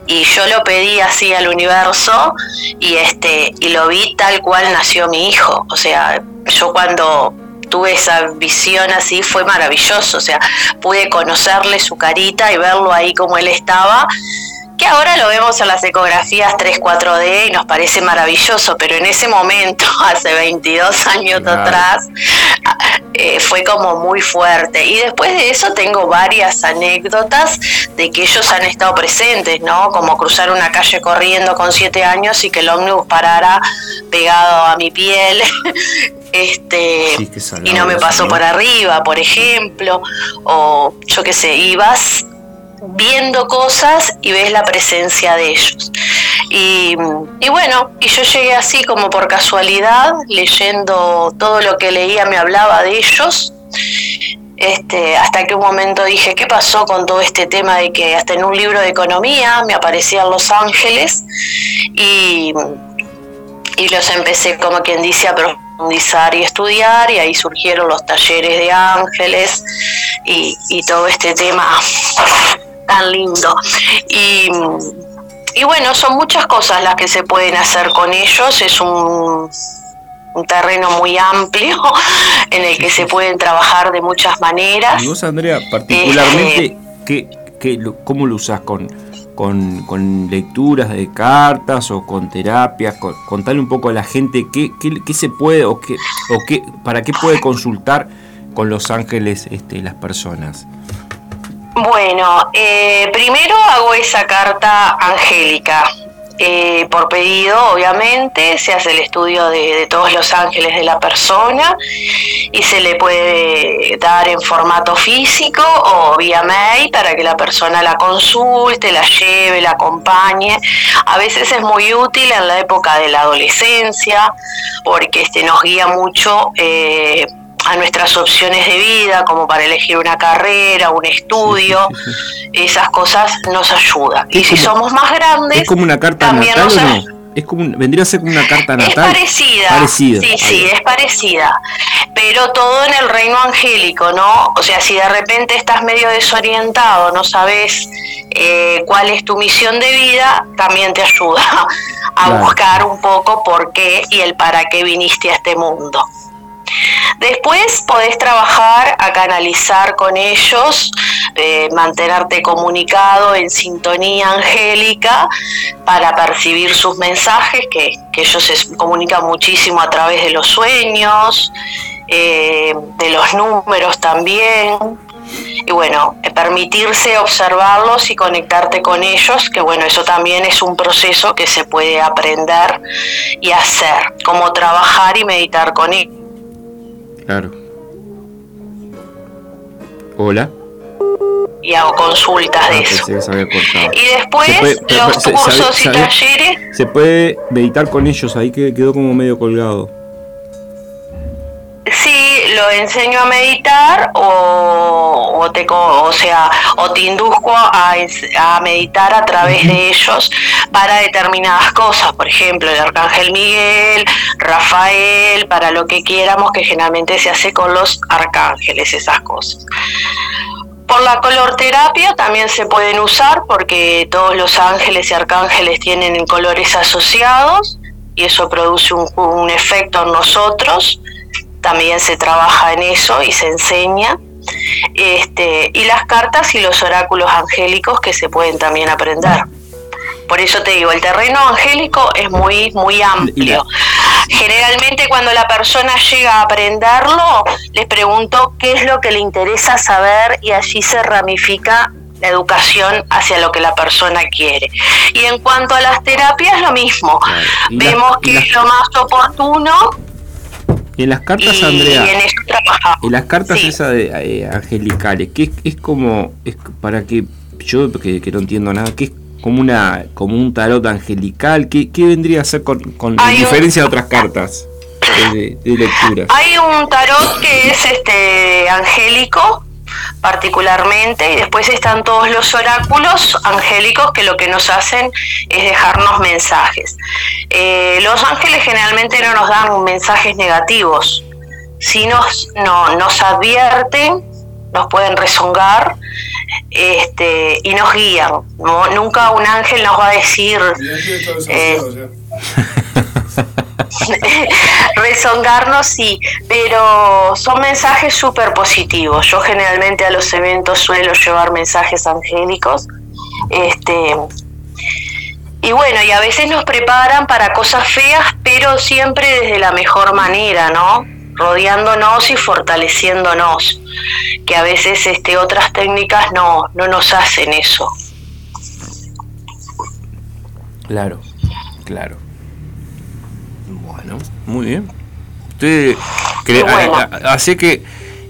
Y yo lo pedí así al universo y este y lo vi tal cual nació mi hijo. O sea, yo cuando tuve esa visión así fue maravilloso. O sea, pude conocerle su carita y verlo ahí como él estaba que ahora lo vemos en las ecografías 3, 4D y nos parece maravilloso, pero en ese momento, hace 22 años Claro. atrás, eh, fue como muy fuerte. Y después de eso tengo varias anécdotas de que ellos han estado presentes, ¿no? Como cruzar una calle corriendo con 7 años y que el ómnibus parara pegado a mi piel. Este, Sí, y no me pasó por arriba, por ejemplo, o yo qué sé, ibas viendo cosas y ves la presencia de ellos. Y, bueno, y yo llegué así como por casualidad, leyendo todo lo que leía me hablaba de ellos. Este, hasta que un momento dije, ¿qué pasó con todo este tema de que hasta en un libro de economía me aparecían los ángeles? Y, y los empecé, como quien dice, a profundizar y estudiar, y ahí surgieron los talleres de ángeles y, y todo este tema tan lindo. Y, y bueno, son muchas cosas las que se pueden hacer con ellos, es un, un terreno muy amplio en el que se pueden trabajar de muchas maneras. Y vos, Andrea, particularmente, Eh, ¿qué, ¿cómo lo usás? ¿Con, con, con lecturas de cartas o con terapias? Con, contale un poco a la gente qué, qué, qué se puede o, qué, o qué, para qué puede consultar con los ángeles este, las personas. Bueno, eh, primero hago esa carta angélica. eh, por pedido, obviamente, se hace el estudio de, todos los ángeles de la persona y se le puede dar en formato físico o vía mail para que la persona la consulte, la lleve, la acompañe. A veces es muy útil en la época de la adolescencia porque este, nos guía mucho. eh, a nuestras opciones de vida, como para elegir una carrera, un estudio, esas cosas nos ayudan. Y si somos más grandes, es como una carta también es como vendría a ser como una carta natal. Es parecida. Sí, sí, es parecida. Pero todo en el reino angélico, ¿no? O sea, si de repente estás medio desorientado, no sabes eh, cuál es tu misión de vida, también te ayuda a buscar un poco por qué y el para qué viniste a este mundo. Después podés trabajar a canalizar con ellos, eh, mantenerte comunicado en sintonía angélica para percibir sus mensajes, que, ellos se comunican muchísimo a través de los sueños, eh, de los números también. Y bueno, permitirse observarlos y conectarte con ellos, que bueno, eso también es un proceso que se puede aprender y hacer, como trabajar y meditar con ellos Claro. Hola. Y hago consultas de ah, eso. Y después los cursos y talleres. Se puede meditar con ellos, ahí que quedó como medio colgado. Sí, lo enseño a meditar o, o, te, o sea, o te induzco a, a, meditar a través de ellos para determinadas cosas, por ejemplo, el arcángel Miguel, Rafael, para lo que quieramos, que generalmente se hace con los arcángeles, esas cosas. Por la color terapia también se pueden usar porque todos los ángeles y arcángeles tienen colores asociados y eso produce un, un efecto en nosotros también se trabaja en eso y se enseña. Este, y las cartas y los oráculos angélicos que se pueden también aprender. Por eso te digo, el terreno angélico es muy, muy amplio. Generalmente cuando la persona llega a aprenderlo, les pregunto qué es lo que le interesa saber y allí se ramifica la educación hacia lo que la persona quiere. Y en cuanto a las terapias, lo mismo. Vemos que es lo más oportuno en las cartas, Andrea, en, las cartas esas de, eh, angelicales, que es, como, es para que yo que, no entiendo nada, que es como una como un tarot angelical, ¿qué, vendría a ser con, con diferencia de otras cartas de, de lectura? Hay un tarot que es este angélico, particularmente, y después están todos los oráculos angélicos que lo que nos hacen es dejarnos mensajes. Eh, los ángeles generalmente no nos dan mensajes negativos, si nos, no, nos advierten, nos pueden rezongar este, y nos guían. Nunca un ángel nos va a decir... Rezongarnos sí, pero son mensajes súper positivos. Yo generalmente a los eventos suelo llevar mensajes angélicos. Este, y bueno, y a veces nos preparan para cosas feas, pero siempre desde la mejor manera, ¿no? rodeándonos y fortaleciéndonos, que a veces este, otras técnicas no, no nos hacen eso. Claro, claro. Muy bien. Usted cree, así que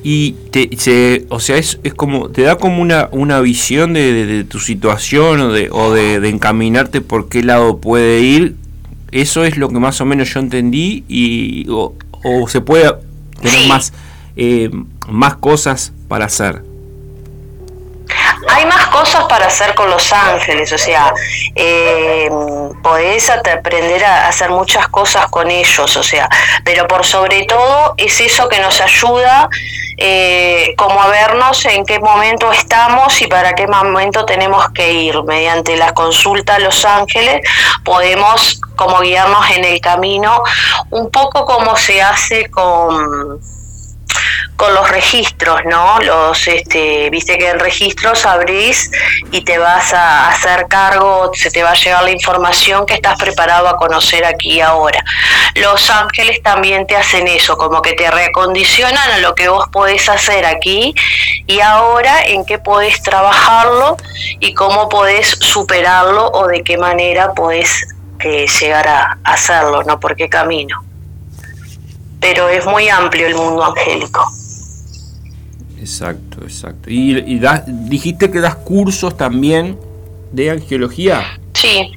y te, se, o sea es, es como te da como una, una visión de, tu situación o de o de, encaminarte por qué lado puede ir. Eso es lo que más o menos yo entendí y o, se puede tener más eh, más cosas para hacer hay más cosas para hacer con los ángeles, o sea, eh, podés aprender a hacer muchas cosas con ellos, o sea, pero por sobre todo es eso que nos ayuda eh, como a vernos en qué momento estamos y para qué momento tenemos que ir. Mediante la consulta a los ángeles podemos como guiarnos en el camino, un poco como se hace con con los registros, ¿no? Los, este, viste que en registros abrís y te vas a hacer cargo, se te va a llegar la información que estás preparado a conocer aquí ahora. Los ángeles también te hacen eso, como que te recondicionan a lo que vos podés hacer aquí y ahora, en qué podés trabajarlo y cómo podés superarlo o de qué manera podés eh, llegar a hacerlo, ¿no? Por qué camino. Pero es muy amplio el mundo angélico. Exacto, exacto. Y, dijiste que das cursos también de angiología. Sí.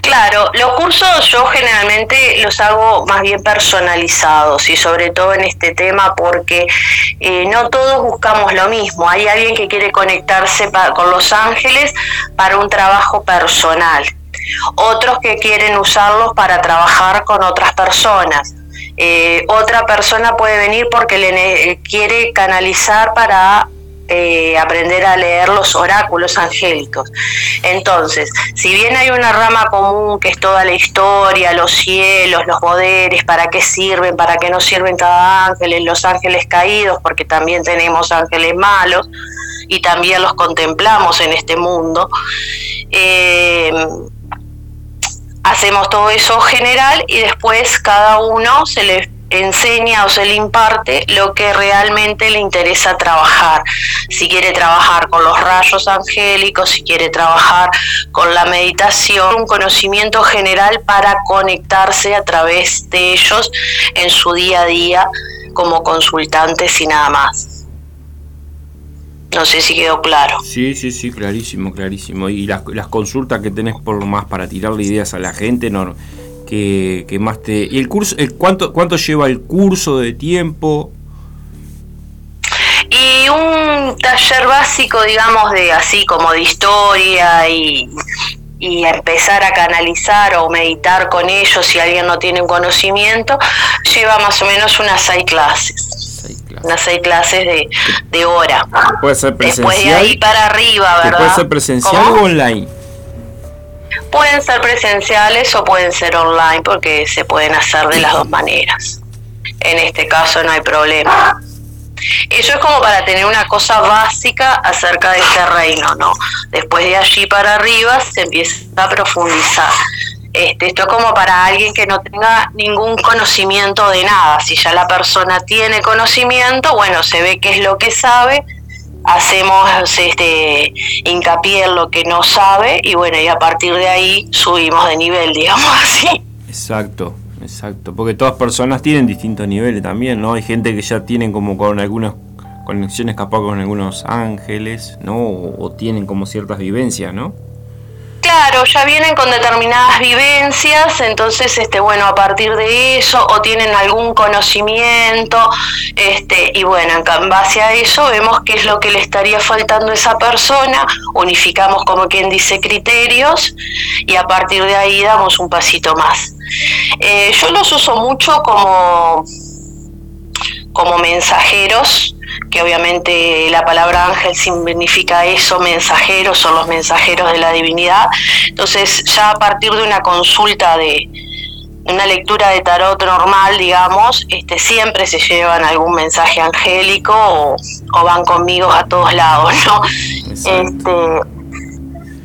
Claro, los cursos yo generalmente los hago más bien personalizados y sobre todo en este tema porque eh, no todos buscamos lo mismo. Hay alguien que quiere conectarse con los ángeles para un trabajo personal, otros que quieren usarlos para trabajar con otras personas. Eh, otra persona puede venir porque le quiere canalizar para eh, aprender a leer los oráculos angélicos. Entonces, si bien hay una rama común que es toda la historia, los cielos, los poderes, para qué sirven, para qué no sirven cada ángel, los ángeles caídos, porque también tenemos ángeles malos y también los contemplamos en este mundo. Eh, hacemos todo eso general y después cada uno se le enseña o se le imparte lo que realmente le interesa trabajar. Si quiere trabajar con los rayos angélicos, si quiere trabajar con la meditación, un conocimiento general para conectarse a través de ellos en su día a día como consultantes y nada más. No sé si quedó claro. Sí, sí, sí, clarísimo, clarísimo. Y las, las consultas que tenés por más para tirarle ideas a la gente, no, que, más te... ¿Y el curso, el, cuánto, cuánto lleva el curso de tiempo? Y un taller básico, digamos, de así como de historia y, y empezar a canalizar o meditar con ellos si alguien no tiene un conocimiento, lleva más o menos unas seis clases. Unas seis clases de, de hora. Puede ser presencial. Después de ahí para arriba, ¿verdad? Puede ser presencial o online. Pueden ser presenciales o pueden ser online porque se pueden hacer de las dos maneras. En este caso no hay problema. Eso es como para tener una cosa básica acerca de este reino, ¿no? Después de allí para arriba se empieza a profundizar. Este, esto es como para alguien que no tenga ningún conocimiento de nada. Si ya la persona tiene conocimiento, bueno, se ve qué es lo que sabe hacemos este hincapié en lo que no sabe y bueno, y a partir de ahí subimos de nivel, digamos así. Exacto, exacto, porque todas personas tienen distintos niveles también, ¿no? Hay gente que ya tienen como con algunas conexiones capaz con algunos ángeles, ¿no? o tienen como ciertas vivencias, ¿no? Claro, ya vienen con determinadas vivencias, entonces, este, bueno, a partir de eso, o tienen algún conocimiento, este, y bueno, en base a eso vemos qué es lo que le estaría faltando a esa persona, unificamos como quien dice criterios, y a partir de ahí damos un pasito más. Eh, yo los uso mucho como, como mensajeros que obviamente la palabra ángel significa eso, mensajeros, son los mensajeros de la divinidad. Entonces ya a partir de una consulta de una lectura de tarot normal, digamos, este, siempre se llevan algún mensaje angélico o, van conmigo a todos lados, ¿no? Este,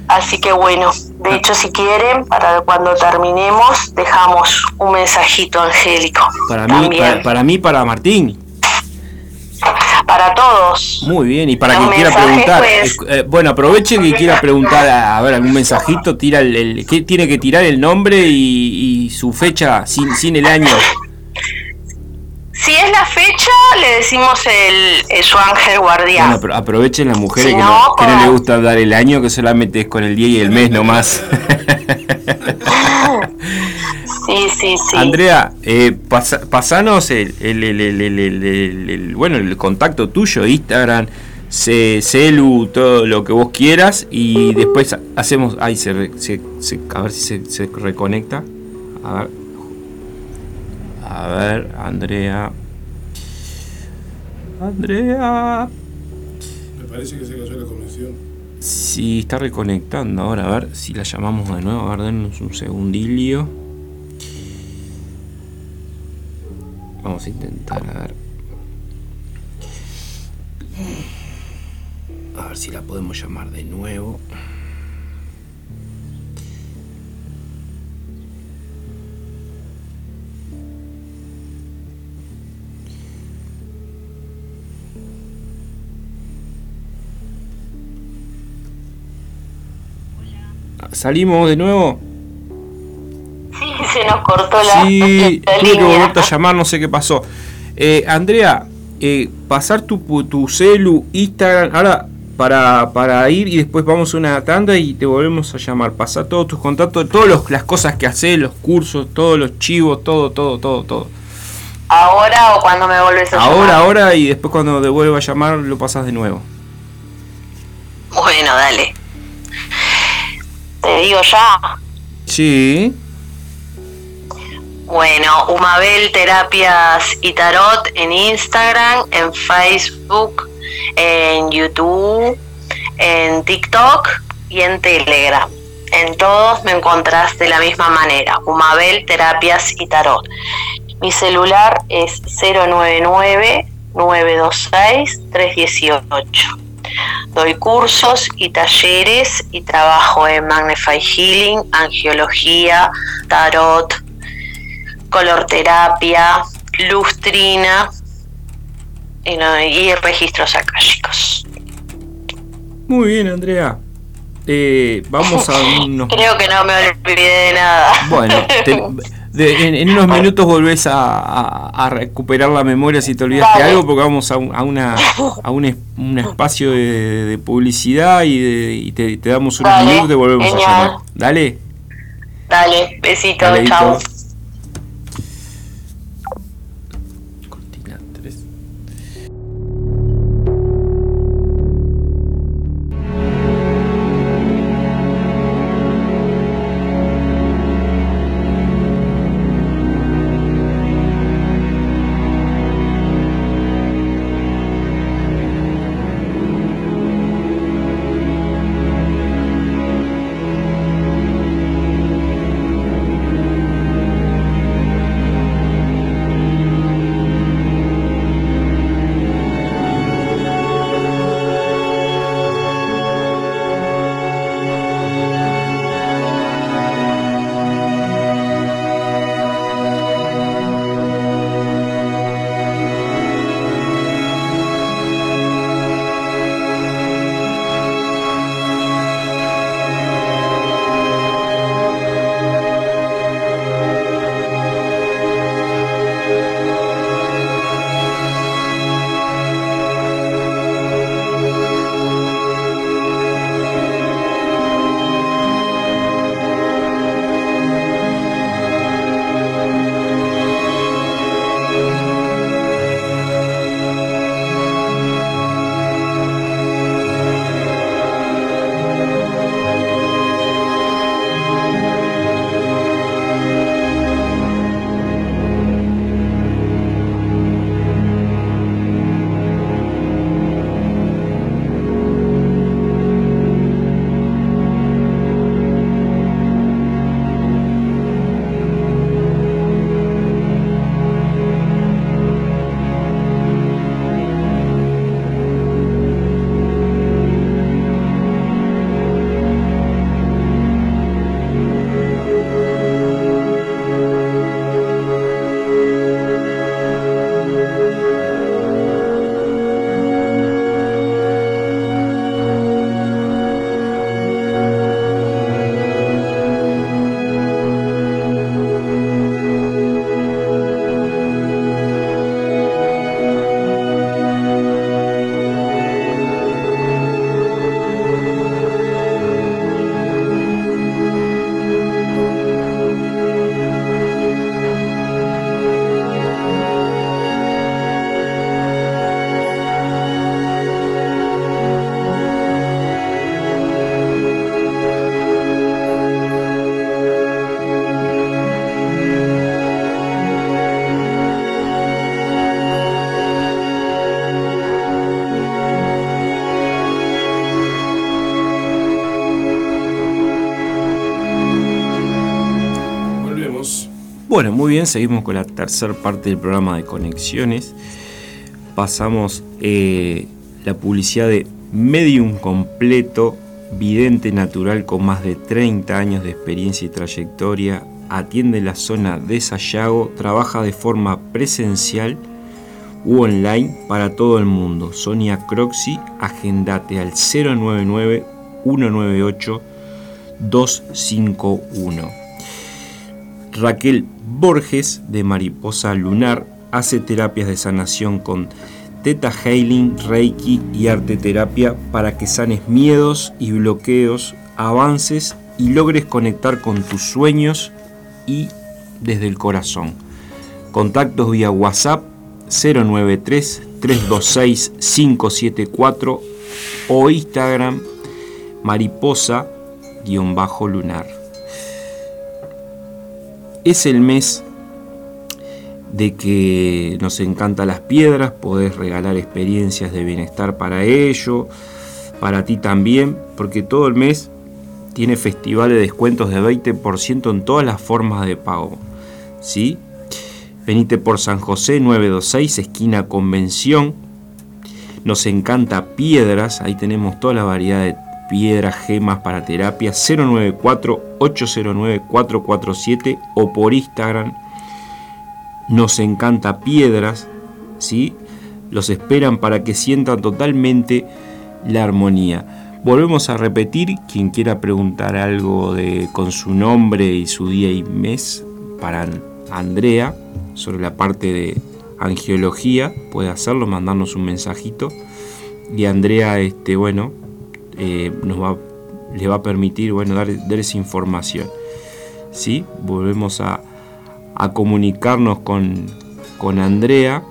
así que bueno, de hecho si quieren, para cuando terminemos, dejamos un mensajito angélico. Para mí, para mí, para Martín para todos. Muy bien, y para quien quiera preguntar, pues, eh, bueno, aproveche que quiera preguntar, a, ver, algún mensajito, tira el, ¿qué tiene que tirar el nombre y, su fecha sin, sin el año? Si es la fecha, le decimos el, su ángel guardián. Bueno, aprovechen las mujeres que, no, que no le gusta dar el año, que solamente es con el día y el mes nomás. Sí, sí, sí. Andrea, eh, pasanos el, el, bueno, el contacto tuyo, Instagram, celu, todo lo que vos quieras y después hacemos, ahí se, a ver si se, reconecta. A ver, a ver, Andrea. Andrea. Me parece que se cayó la conexión. Sí, está reconectando ahora, a ver si la llamamos de nuevo, a ver, denos un segundillo. Vamos a intentar a ver. A ver si la podemos llamar de nuevo. ¿Salimos de nuevo? Se nos cortó la. Sí, tuve que volverte a llamar, no sé qué pasó. Eh, Andrea, eh, pasar tu, tu celu, Instagram. Ahora, para, para ir y después vamos a una tanda y te volvemos a llamar. Pasa todos tus contactos, todas las cosas que haces, los cursos, todos los chivos, todo, todo, todo, todo. ¿Ahora o cuando me vuelves a ahora, llamar? Ahora, ahora y después cuando te vuelva a llamar lo pasas de nuevo. Bueno, dale. Te digo ya. Sí. Bueno, Humabel Terapias y Tarot en Instagram, en Facebook, en YouTube, en TikTok y en Telegram. En todos me encontrás de la misma manera, Humabel Terapias y Tarot. Mi celular es 099-926-318. Doy cursos y talleres y trabajo en Magnify Healing, angiología, tarot, color terapia, lustrina y, no, y registros akáshicos. Muy bien, Andrea. Eh, vamos a unos... Creo que no me olvidé de nada. Bueno, en, unos minutos volvés a, recuperar la memoria si te olvidaste algo, porque vamos a, a una, a un, un espacio de, publicidad y, te, damos unos minutos y te volvemos a llamar. Dale. Dale, besito, chao. Muy bien, seguimos con la tercera parte del programa de conexiones. Pasamos eh, la publicidad de Medium completo, vidente natural con más de 30 años de experiencia y trayectoria, atiende la zona de Sayago, trabaja de forma presencial u online para todo el mundo. Sonia Croxy, agendate al 099 198 251. Raquel Borges de Mariposa Lunar hace terapias de sanación con Teta Healing, Reiki y arte terapia para que sanes miedos y bloqueos, avances y logres conectar con tus sueños y desde el corazón. Contactos vía WhatsApp 093 326 574 o Instagram mariposa-lunar. Es el mes de que nos encantan las piedras, podés regalar experiencias de bienestar para ello, para ti también, porque todo el mes tiene festivales de descuentos de 20% en todas las formas de pago. ¿Sí? Venite por San José 926, esquina Convención. Nos encanta piedras, ahí tenemos toda la variedad de piedras, gemas para terapia 094-809-447 o por Instagram nos encanta piedras, ¿sí? Los esperan para que sientan totalmente la armonía. Volvemos a repetir, quien quiera preguntar algo de, con su nombre y su día y mes para Andrea sobre la parte de angiología, puede hacerlo, mandarnos un mensajito. Y Andrea, este, bueno, eh, nos va, le va a permitir bueno, dar, dar esa información. ¿Sí? Volvemos a, a comunicarnos con, con Andrea,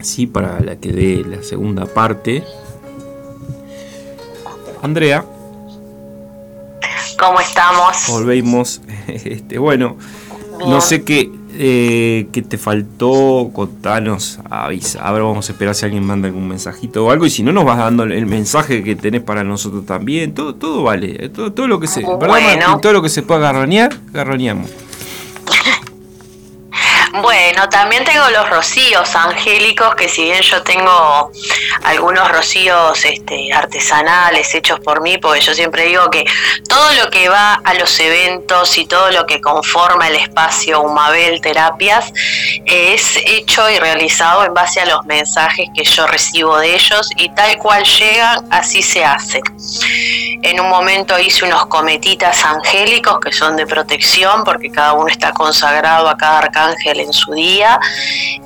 sí, para la que dé la segunda parte. Andrea. ¿Cómo estamos? Volvemos. Este, bueno, no sé qué, eh, qué te faltó, contanos, avisa. Ahora vamos a esperar si alguien manda algún mensajito o algo. Y si no, nos vas dando el mensaje que tenés para nosotros también. Todo, todo vale. Todo, todo lo que se. Todo lo que se pueda garronear, garroneamos. Bueno, también tengo los rocíos angélicos, que si bien yo tengo algunos rocíos este, artesanales hechos por mí, porque yo siempre digo que todo lo que va a los eventos y todo lo que conforma el espacio Humabel Terapias es hecho y realizado en base a los mensajes que yo recibo de ellos y tal cual llegan, así se hace. En un momento hice unos cometitas angélicos que son de protección porque cada uno está consagrado a cada arcángel en su día.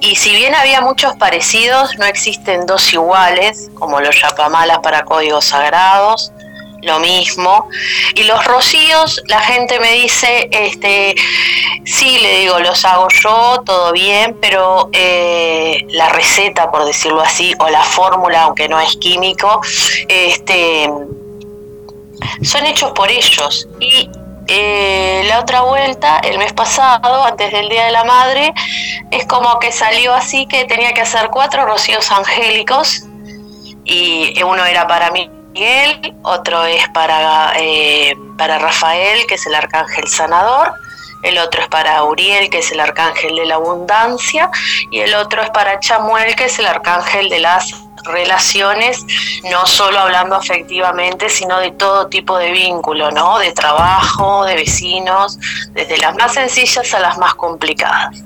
Y si bien había muchos parecidos, no existen dos iguales, como los yapamalas para códigos sagrados, lo mismo. Y los rocíos, la gente me dice, este, sí, le digo, los hago yo, todo bien, pero eh, la receta, por decirlo así, o la fórmula, aunque no es químico, este, son hechos por ellos. Y eh, la otra vuelta, el mes pasado, antes del Día de la Madre, es como que salió así que tenía que hacer cuatro rocíos angélicos. Y uno era para Miguel, otro es para, eh, para Rafael, que es el arcángel sanador, el otro es para Uriel, que es el arcángel de la abundancia, y el otro es para Chamuel, que es el arcángel de las relaciones, no solo hablando afectivamente, sino de todo tipo de vínculo, ¿no? De trabajo, de vecinos, desde las más sencillas a las más complicadas.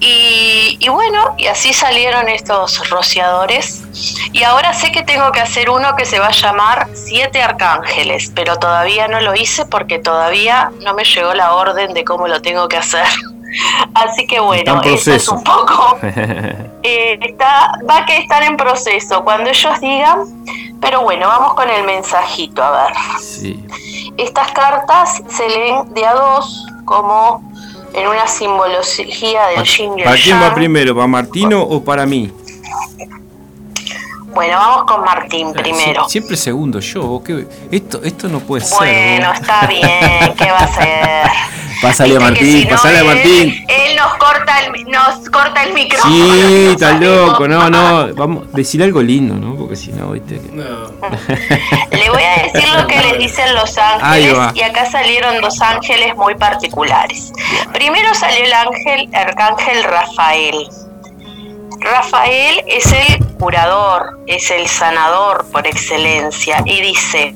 Y, bueno, y así salieron estos rociadores. Y ahora sé que tengo que hacer uno que se va a llamar Siete Arcángeles, pero todavía no lo hice porque todavía no me llegó la orden de cómo lo tengo que hacer. Así que bueno, eso es un poco. Eh, está, va a que estar en proceso cuando ellos digan. Pero bueno, vamos con el mensajito, a ver. Estas cartas se leen de a dos, como en una simbología del Yin ¿Para quién va primero? ¿Para Martino o para mí? Bueno, vamos con Martín primero. siempre segundo yo. Esto, esto no puede ser. Bueno, está bien. ¿Qué va a ser? Pásale a Martín, pásale a Martín. Él nos corta el, nos corta el micrófono. Sí, está loco. No, no. Vamos, decir algo lindo, ¿no? Porque si no, viste. No. Le voy a decir lo que les dicen los ángeles. Y acá salieron dos ángeles muy particulares. Primero salió el ángel, el arcángel Rafael. Rafael es el curador, es el sanador por excelencia y dice,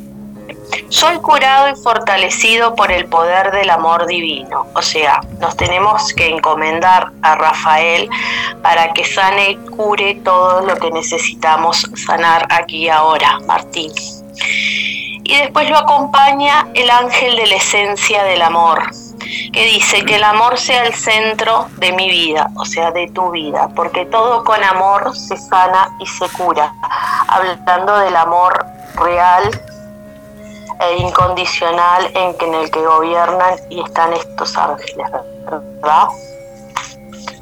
soy curado y fortalecido por el poder del amor divino. O sea, nos tenemos que encomendar a Rafael para que sane y cure todo lo que necesitamos sanar aquí y ahora, Martín. Y después lo acompaña el ángel de la esencia del amor, que dice que el amor sea el centro de mi vida, o sea, de tu vida, porque todo con amor se sana y se cura. Hablando del amor real e incondicional en, en el que gobiernan y están estos ángeles, ¿verdad?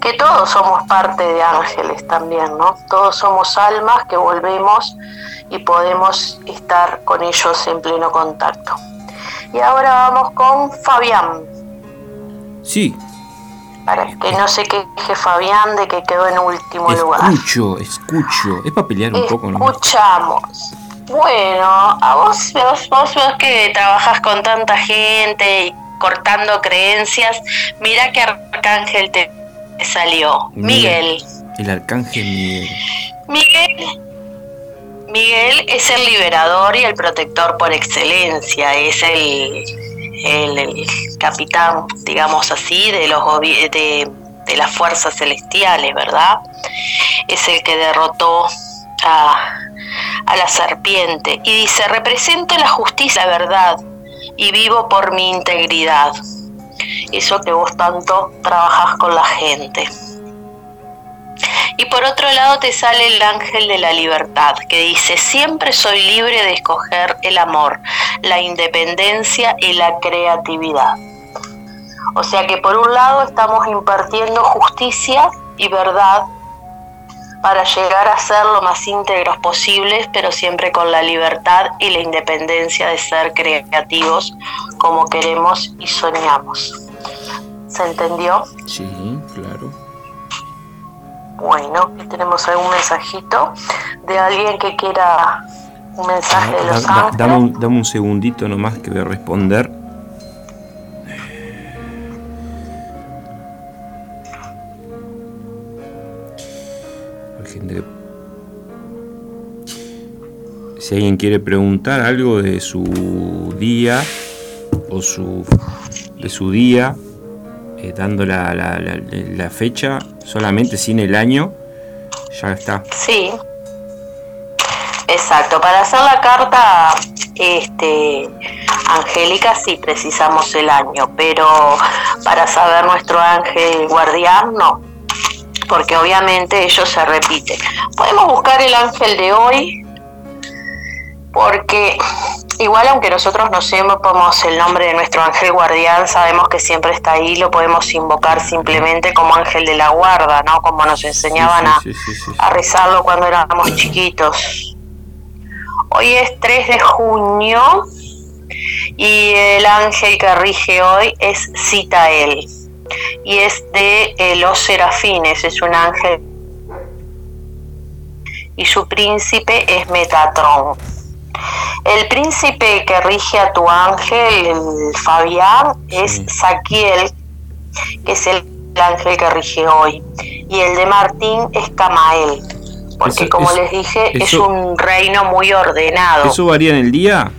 Que todos somos parte de ángeles también, ¿no? Todos somos almas que volvemos y podemos estar con ellos en pleno contacto. Y ahora vamos con Fabián. Sí. Para que no se queje Fabián de que quedó en último lugar. Escucho, escucho. Es para pelear un poco, ¿no? Escuchamos. Bueno, a vos, vos, vos, vos que trabajas con tanta gente y cortando creencias, mira qué arcángel te salió. Miguel. El arcángel Miguel. Miguel Miguel es el liberador y el protector por excelencia, es el, el, capitán, digamos así, de, los, de, de las fuerzas celestiales, ¿verdad? Es el que derrotó a, a la serpiente y dice, represento la justicia, la verdad y vivo por mi integridad. Eso que vos tanto trabajas con la gente. Y por otro lado te sale el ángel de la libertad, que dice, siempre soy libre de escoger el amor, la independencia y la creatividad. O sea que por un lado estamos impartiendo justicia y verdad para llegar a ser lo más íntegros posibles, pero siempre con la libertad y la independencia de ser creativos como queremos y soñamos. ¿Se entendió? Sí, claro. Bueno, tenemos algún mensajito de alguien que quiera un mensaje de los ángeles. Dame un, dame un segundito nomás que voy a responder. Si alguien quiere preguntar algo de su día o su de su día, eh, dando la, la, la, fecha, solamente sin el año, ya está. Sí, exacto. Para hacer la carta este, angélica sí precisamos el año, pero para saber nuestro ángel guardián no, porque obviamente ellos se repiten. Podemos buscar el ángel de hoy, porque igual aunque nosotros no sepamos el nombre de nuestro ángel guardián, sabemos que siempre está ahí, lo podemos invocar simplemente como ángel de la guarda, ¿no? Como nos enseñaban a, a rezarlo cuando éramos chiquitos. Hoy es 3 de junio y el ángel que rige hoy es Citael y es de eh, los serafines, es un ángel y su príncipe es Metatron. El príncipe que rige a tu ángel, el Fabián, es Saquiel, que es el ángel que rige hoy. Y el de Martín es Camael, porque como les dije, es un reino muy ordenado. ¿Eso varía en el día?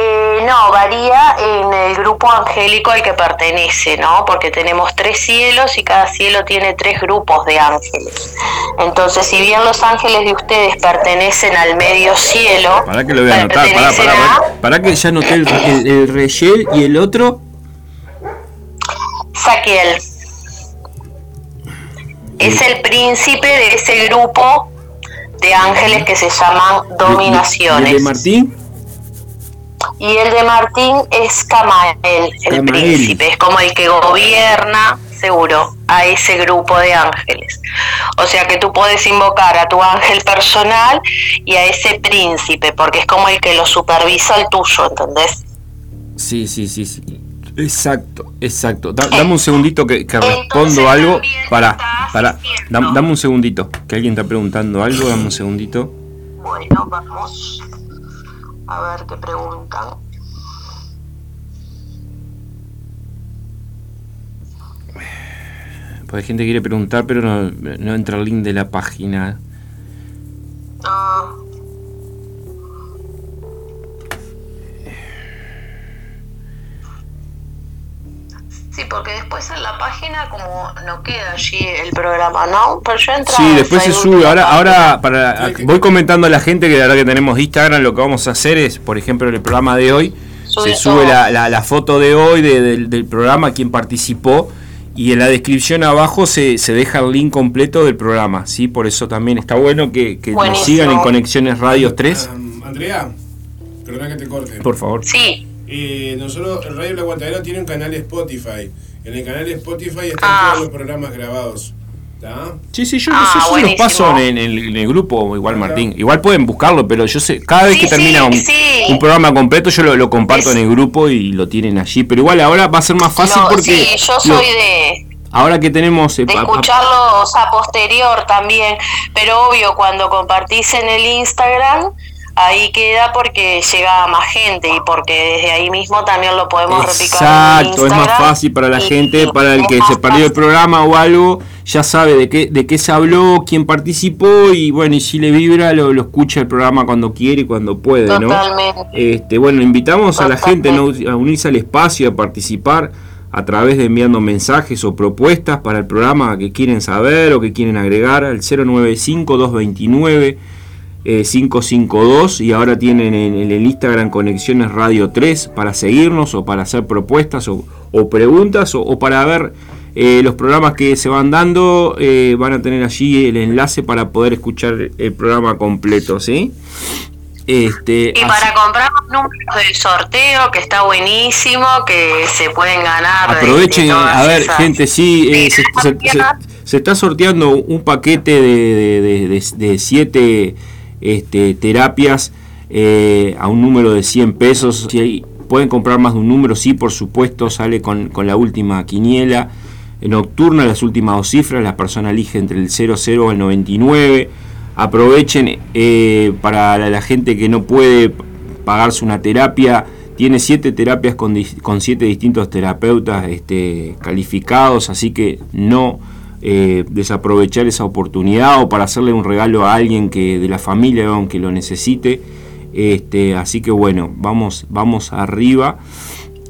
Eh, no, varía en el grupo angélico al que pertenece, ¿no? Porque tenemos tres cielos y cada cielo tiene tres grupos de ángeles. Entonces, si bien los ángeles de ustedes pertenecen al medio cielo... Para que lo voy a anotar, para, para, para, que ya anoté el, el, y el otro... Saquiel. Es el príncipe de ese grupo de ángeles que se llaman dominaciones. ¿Y de Martín? Y el de Martín es Camael, el príncipe, es como el que gobierna, seguro, a ese grupo de ángeles. O sea que tú puedes invocar a tu ángel personal y a ese príncipe, porque es como el que lo supervisa el tuyo, ¿entendés? Sí, sí, sí, sí. Exacto, exacto. dame un segundito que, respondo algo. Para, para. dame un segundito. Que alguien está preguntando algo. Dame un segundito. Bueno, vamos. A ver qué preguntan. Pues hay gente que quiere preguntar, pero no, no entra el link de la página. Ah. Sí, porque después en la página como no queda allí el programa, ¿no? Pero yo entro Sí, después se sube. Ahora, ahora para, voy comentando a la gente que la verdad que tenemos Instagram, lo que vamos a hacer es, por ejemplo, en el programa de hoy, se sube la, foto de hoy del programa, quien participó y en la descripción abajo se, se, deja el link completo del programa, ¿sí? Por eso también está bueno que, nos sigan en Conexiones Radios 3. Andrea, perdona que te corte. Por favor. Sí. Eh, nosotros, el Radio La Aguantadero tiene un canal Spotify. En el canal Spotify están ah. todos los programas grabados. Sí, sí, yo, ah, los paso en el, grupo, igual Martín. Igual pueden buscarlo, pero yo sé, cada vez que termina un, programa completo, yo lo, comparto en el grupo y lo tienen allí. Pero igual ahora va a ser más fácil porque. Sí, yo soy de. Ahora que tenemos. Eh, de escucharlos a posterior también. Pero obvio, cuando compartís en el Instagram ahí queda porque llega más gente y porque desde ahí mismo también lo podemos repicar. Exacto, es más fácil para la gente, para el que se perdió el programa o algo, ya sabe de qué, de qué se habló, quién participó y bueno, y si le vibra lo, escucha el programa cuando quiere y cuando puede, Totalmente. Este, bueno, invitamos a la gente a unirse al espacio, a participar a través de enviando mensajes o propuestas para el programa que quieren saber o que quieren agregar al 095 229 552 y ahora tienen en, el Instagram Conexiones Radio 3 para seguirnos o para hacer propuestas o, preguntas o, para ver eh, los programas que se van dando. Eh, van a tener allí el enlace para poder escuchar el programa completo, ¿sí? Este, y para comprar números del sorteo, que está buenísimo, que se pueden ganar. Aprovechen, a ver, gente, sí, eh, se, está sorteando un paquete de, de siete este, terapias eh, a un número de 100 pesos. Si pueden comprar más de un número, sí, por supuesto, sale con, la última quiniela. Nocturna, las últimas dos cifras, la persona elige entre el 00 y el 99. Aprovechen eh, para la, gente que no puede pagarse una terapia. Tiene siete terapias con, con siete distintos terapeutas este, calificados, así que no eh, desaprovechar esa oportunidad o para hacerle un regalo a alguien que de la familia aunque lo necesite. Este, así que bueno, vamos, vamos arriba.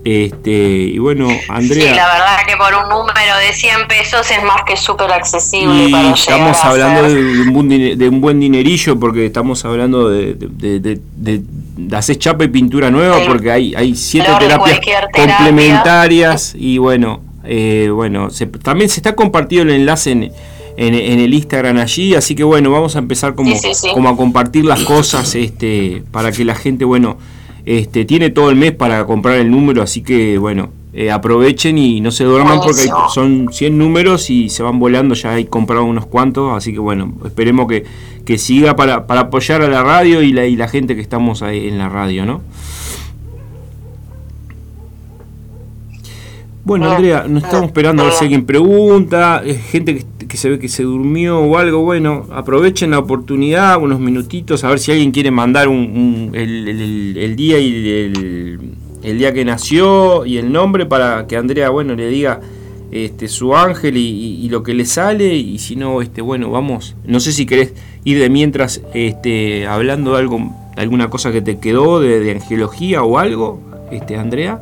Este, y bueno, Andrea. Sí, la verdad que por un número de 100 pesos es más que súper accesible. para estamos hablando de, un buen, dinerillo porque estamos hablando de, de, hacer chapa y pintura nueva porque hay, hay siete terapias complementarias y bueno, eh, bueno, también se está compartido el enlace en, en, el Instagram allí, así que bueno, vamos a empezar como, como a compartir las cosas este, para que la gente, bueno, este, tiene todo el mes para comprar el número, así que bueno, eh, aprovechen y no se duerman porque son 100 números y se van volando, ya hay comprado unos cuantos, así que bueno, esperemos que, que siga para, para apoyar a la radio y la, y la gente que estamos ahí en la radio, ¿no? Bueno, Andrea, nos estamos esperando a ver si alguien pregunta, gente que, se ve que se durmió o algo. Bueno, aprovechen la oportunidad, unos minutitos, a ver si alguien quiere mandar un, el, día y el, día que nació y el nombre para que Andrea, bueno, le diga este, su ángel y, lo que le sale. Y si no, este, bueno, vamos. No sé si querés ir de mientras este, hablando de algo, alguna cosa que te quedó de, de angelología o algo, este, Andrea.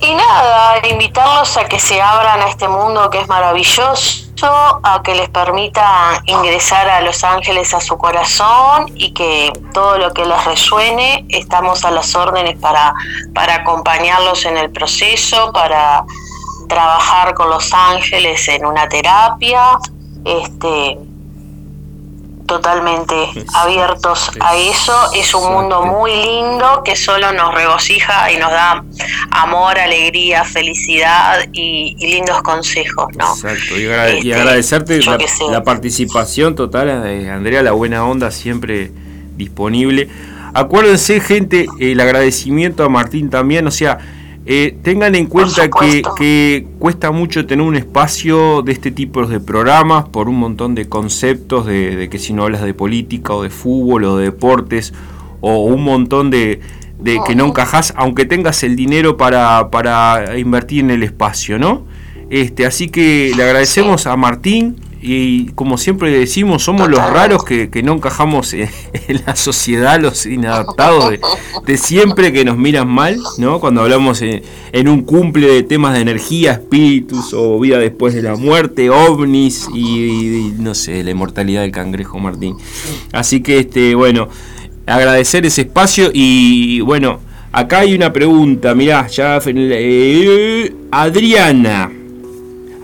Y nada, invitarlos a que se abran a este mundo que es maravilloso, a que les permita ingresar a los ángeles a su corazón y que todo lo que les resuene, estamos a las órdenes para, para acompañarlos en el proceso, para trabajar con los ángeles en una terapia. Este, totalmente abiertos a eso. Es un mundo muy lindo que solo nos regocija y nos da amor, alegría, felicidad y, lindos consejos. ¿no? Exacto, y, este, agradecerte la, participación total, de Andrea, la buena onda siempre disponible. Acuérdense, gente, el agradecimiento a Martín también, o sea, eh, tengan en cuenta que, cuesta mucho tener un espacio de este tipo de programas por un montón de conceptos de, que si no hablas de política o de fútbol o de deportes o un montón de, que no encajas aunque tengas el dinero para, para invertir en el espacio, ¿no? Este, así que le agradecemos a Martín y como siempre decimos, somos los raros que, no encajamos en, la sociedad, los inadaptados de, siempre que nos miran mal, ¿no? Cuando hablamos en, un cumple de temas de energía, espíritus o vida después de la muerte, ovnis y, no sé, la inmortalidad del cangrejo Martín. Así que, este, bueno, agradecer ese espacio y bueno, Acá hay una pregunta, mirá, ya eh, Adriana.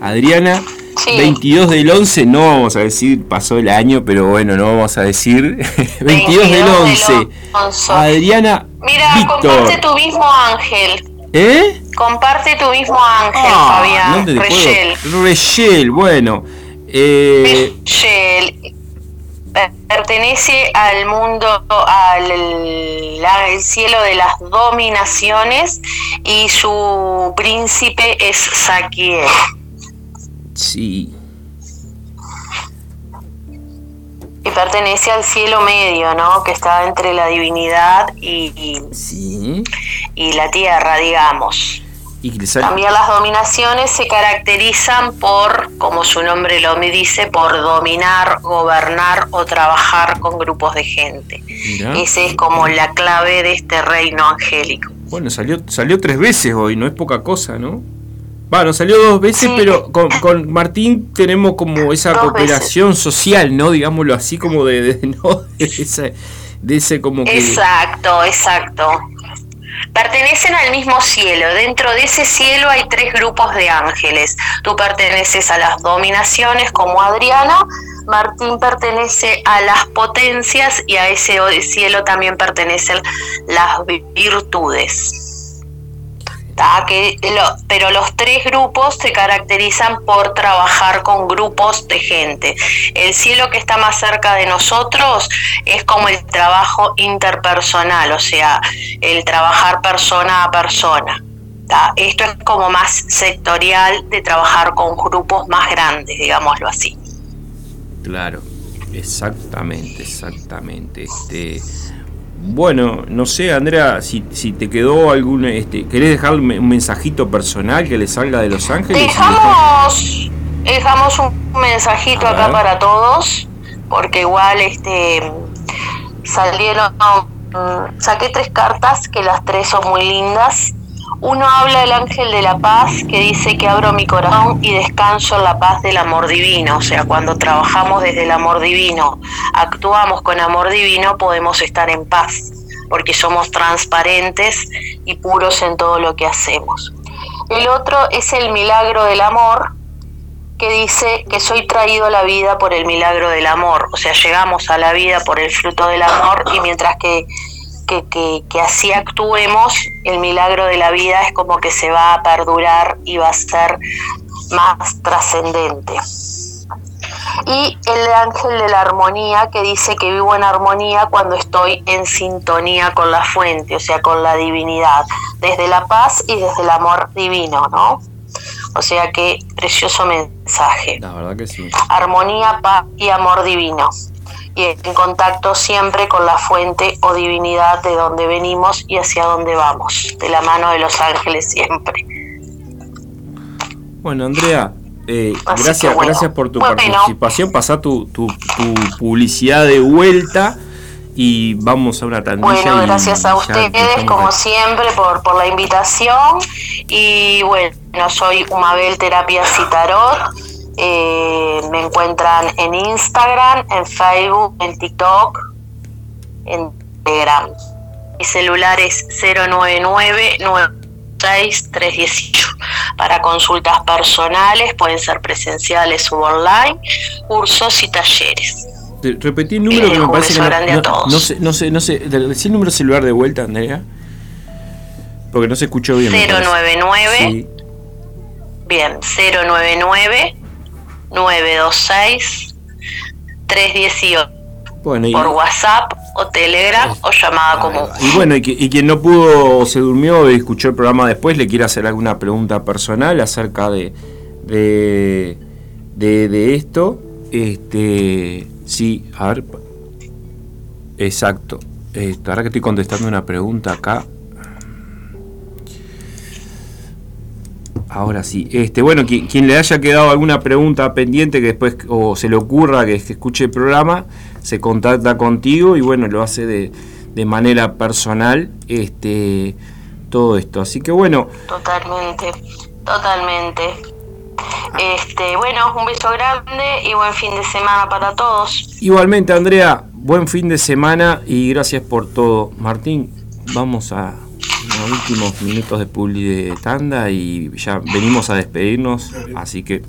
Adriana, 22 del 11, no vamos a decir pasó el año, pero bueno, no vamos a decir 22, del 11. Adriana Mira, comparte tu mismo ángel. ¿Eh? Comparte tu mismo ángel, ah, Fabián. Rechel. bueno. Eh... pertenece al mundo, al, al, cielo de las dominaciones y su príncipe es Saquiel. Sí. Y pertenece al cielo medio, ¿no? Que está entre la divinidad y, y, la tierra, digamos. También las dominaciones se caracterizan por, como su nombre lo me dice, por dominar, gobernar o trabajar con grupos de gente. Esa es como la clave de este reino angélico. Bueno, salió, salió tres veces hoy, no es poca cosa, ¿no? Bueno, salió dos veces, pero con, Martín tenemos como esa cooperación social, ¿no? Digámoslo así, como de, ¿no? ese, de ese como que... Exacto, exacto. Pertenecen al mismo cielo. Dentro de ese cielo hay tres grupos de ángeles. Tú perteneces a las dominaciones como Adriana, Martín pertenece a las potencias y a ese cielo también pertenecen las virtudes que pero los tres grupos se caracterizan por trabajar con grupos de gente. El cielo que está más cerca de nosotros es como el trabajo interpersonal, o sea, el trabajar persona a persona. Esto es como más sectorial de trabajar con grupos más grandes, digámoslo así. Claro, exactamente, exactamente. Este, bueno, no sé, Andrea, si, si te quedó algún. Este, ¿Querés dejar un mensajito personal que le salga de Los Ángeles? Dejamos, dejamos un mensajito acá para todos, porque igual este salieron. Saqué tres cartas, que las tres son muy lindas. Uno habla del ángel de la paz que dice que abro mi corazón y descanso en la paz del amor divino. O sea, cuando trabajamos desde el amor divino, actuamos con amor divino, podemos estar en paz, porque somos transparentes y puros en todo lo que hacemos. El otro es el milagro del amor, que dice que soy traído a la vida por el milagro del amor. O sea, llegamos a la vida por el fruto del amor y mientras que que, así actuemos, el milagro de la vida es como que se va a perdurar y va a ser más trascendente. Y el ángel de la armonía que dice que vivo en armonía cuando estoy en sintonía con la fuente, o sea, con la divinidad, desde la paz y desde el amor divino, ¿no? O sea que precioso mensaje. La verdad que sí. Armonía, paz y amor divino y en contacto siempre con la fuente o divinidad de donde venimos y hacia dónde vamos, de la mano de los ángeles siempre. Bueno, Andrea, eh, gracias, gracias por tu participación. Pasá tu, tu, publicidad de vuelta y vamos a una tandilla. Bueno, gracias a ustedes, como siempre, por, por la invitación. Y bueno, soy Umabel Terapia Citarot eh, me encuentran en Instagram, en Facebook, en TikTok, en Telegram. Mi celular es 099 318 Para consultas personales, pueden ser presenciales o online, cursos y talleres. Repetí el número que me parece que no, no, sé, no sé, no sé, decí el número celular de vuelta, Andrea. Porque no se escuchó bien. 099 Bien, 099 926 318 bueno, por WhatsApp o Telegram o llamada común. Y bueno, y, quien no pudo, se durmió y escuchó el programa después, le quiere hacer alguna pregunta personal acerca de, de, de, esto. Este, sí, a ver. Exacto. Esto, ahora que estoy contestando una pregunta acá, Ahora sí. Este, bueno, quien, le haya quedado alguna pregunta pendiente que después o se le ocurra que, escuche el programa, se contacta contigo y bueno, lo hace de, de manera personal este todo esto. Así que bueno. Totalmente, totalmente. Este, bueno, un beso grande y buen fin de semana para todos. Igualmente, Andrea, buen fin de semana y gracias por todo. Martín, vamos a unos últimos minutos de publi de tanda y ya venimos a despedirnos, así que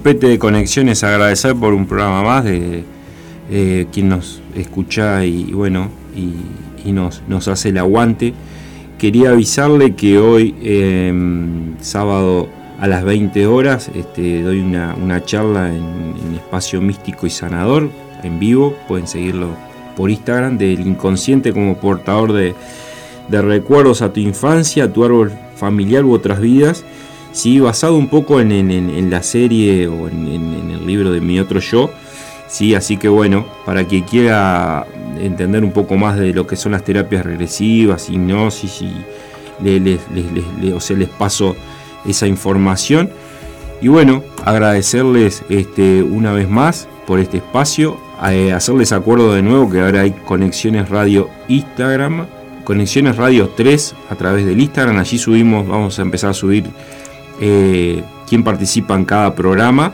grupete de conexiones, agradecer por un programa más de eh, quien nos escucha y, bueno, y, nos, hace el aguante. Quería avisarle que hoy, em, sábado a las 20 horas, este, doy una, charla en, Espacio Místico y Sanador, en vivo, pueden seguirlo por Instagram, del inconsciente como portador de recuerdos a tu infancia, a tu árbol familiar u otras vidas ¿sí? basado un poco en, la serie o en, el libro de Mi Otro Yo. ¿sí? Así que bueno, para quien quiera entender un poco más de lo que son las terapias regresivas, hipnosis, y les, les paso esa información. Y bueno, agradecerles este, una vez más por este espacio, eh, hacerles acuerdo de nuevo que ahora hay Conexiones Radio Instagram, Conexiones Radio 3 a través del Instagram, allí subimos, vamos a empezar a subir eh, quién participa en cada programa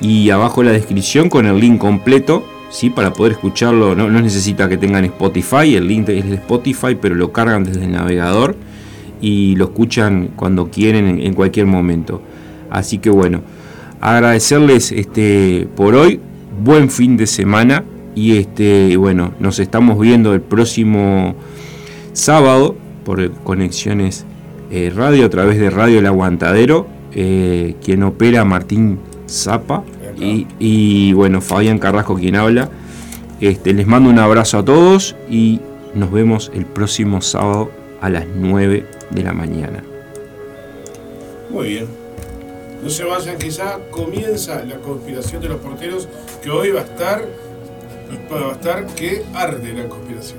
y abajo la descripción con el link completo, ¿sí? para poder escucharlo. No, necesita que tengan Spotify, el link es de Spotify, pero lo cargan desde el navegador y lo escuchan cuando quieren en, cualquier momento. Así que bueno, agradecerles este, por hoy, buen fin de semana y este, bueno, nos estamos viendo el próximo sábado por Conexiones eh, radio a través de Radio El Aguantadero, eh, quien opera Martín Zapa y, bueno, Fabián Carrasco quien habla. Este, les mando un abrazo a todos y nos vemos el próximo sábado a las 9 de la mañana. Muy bien. No se vayan, que ya comienza la conspiración de los porteros, que hoy va a estar, va a estar que arde la conspiración.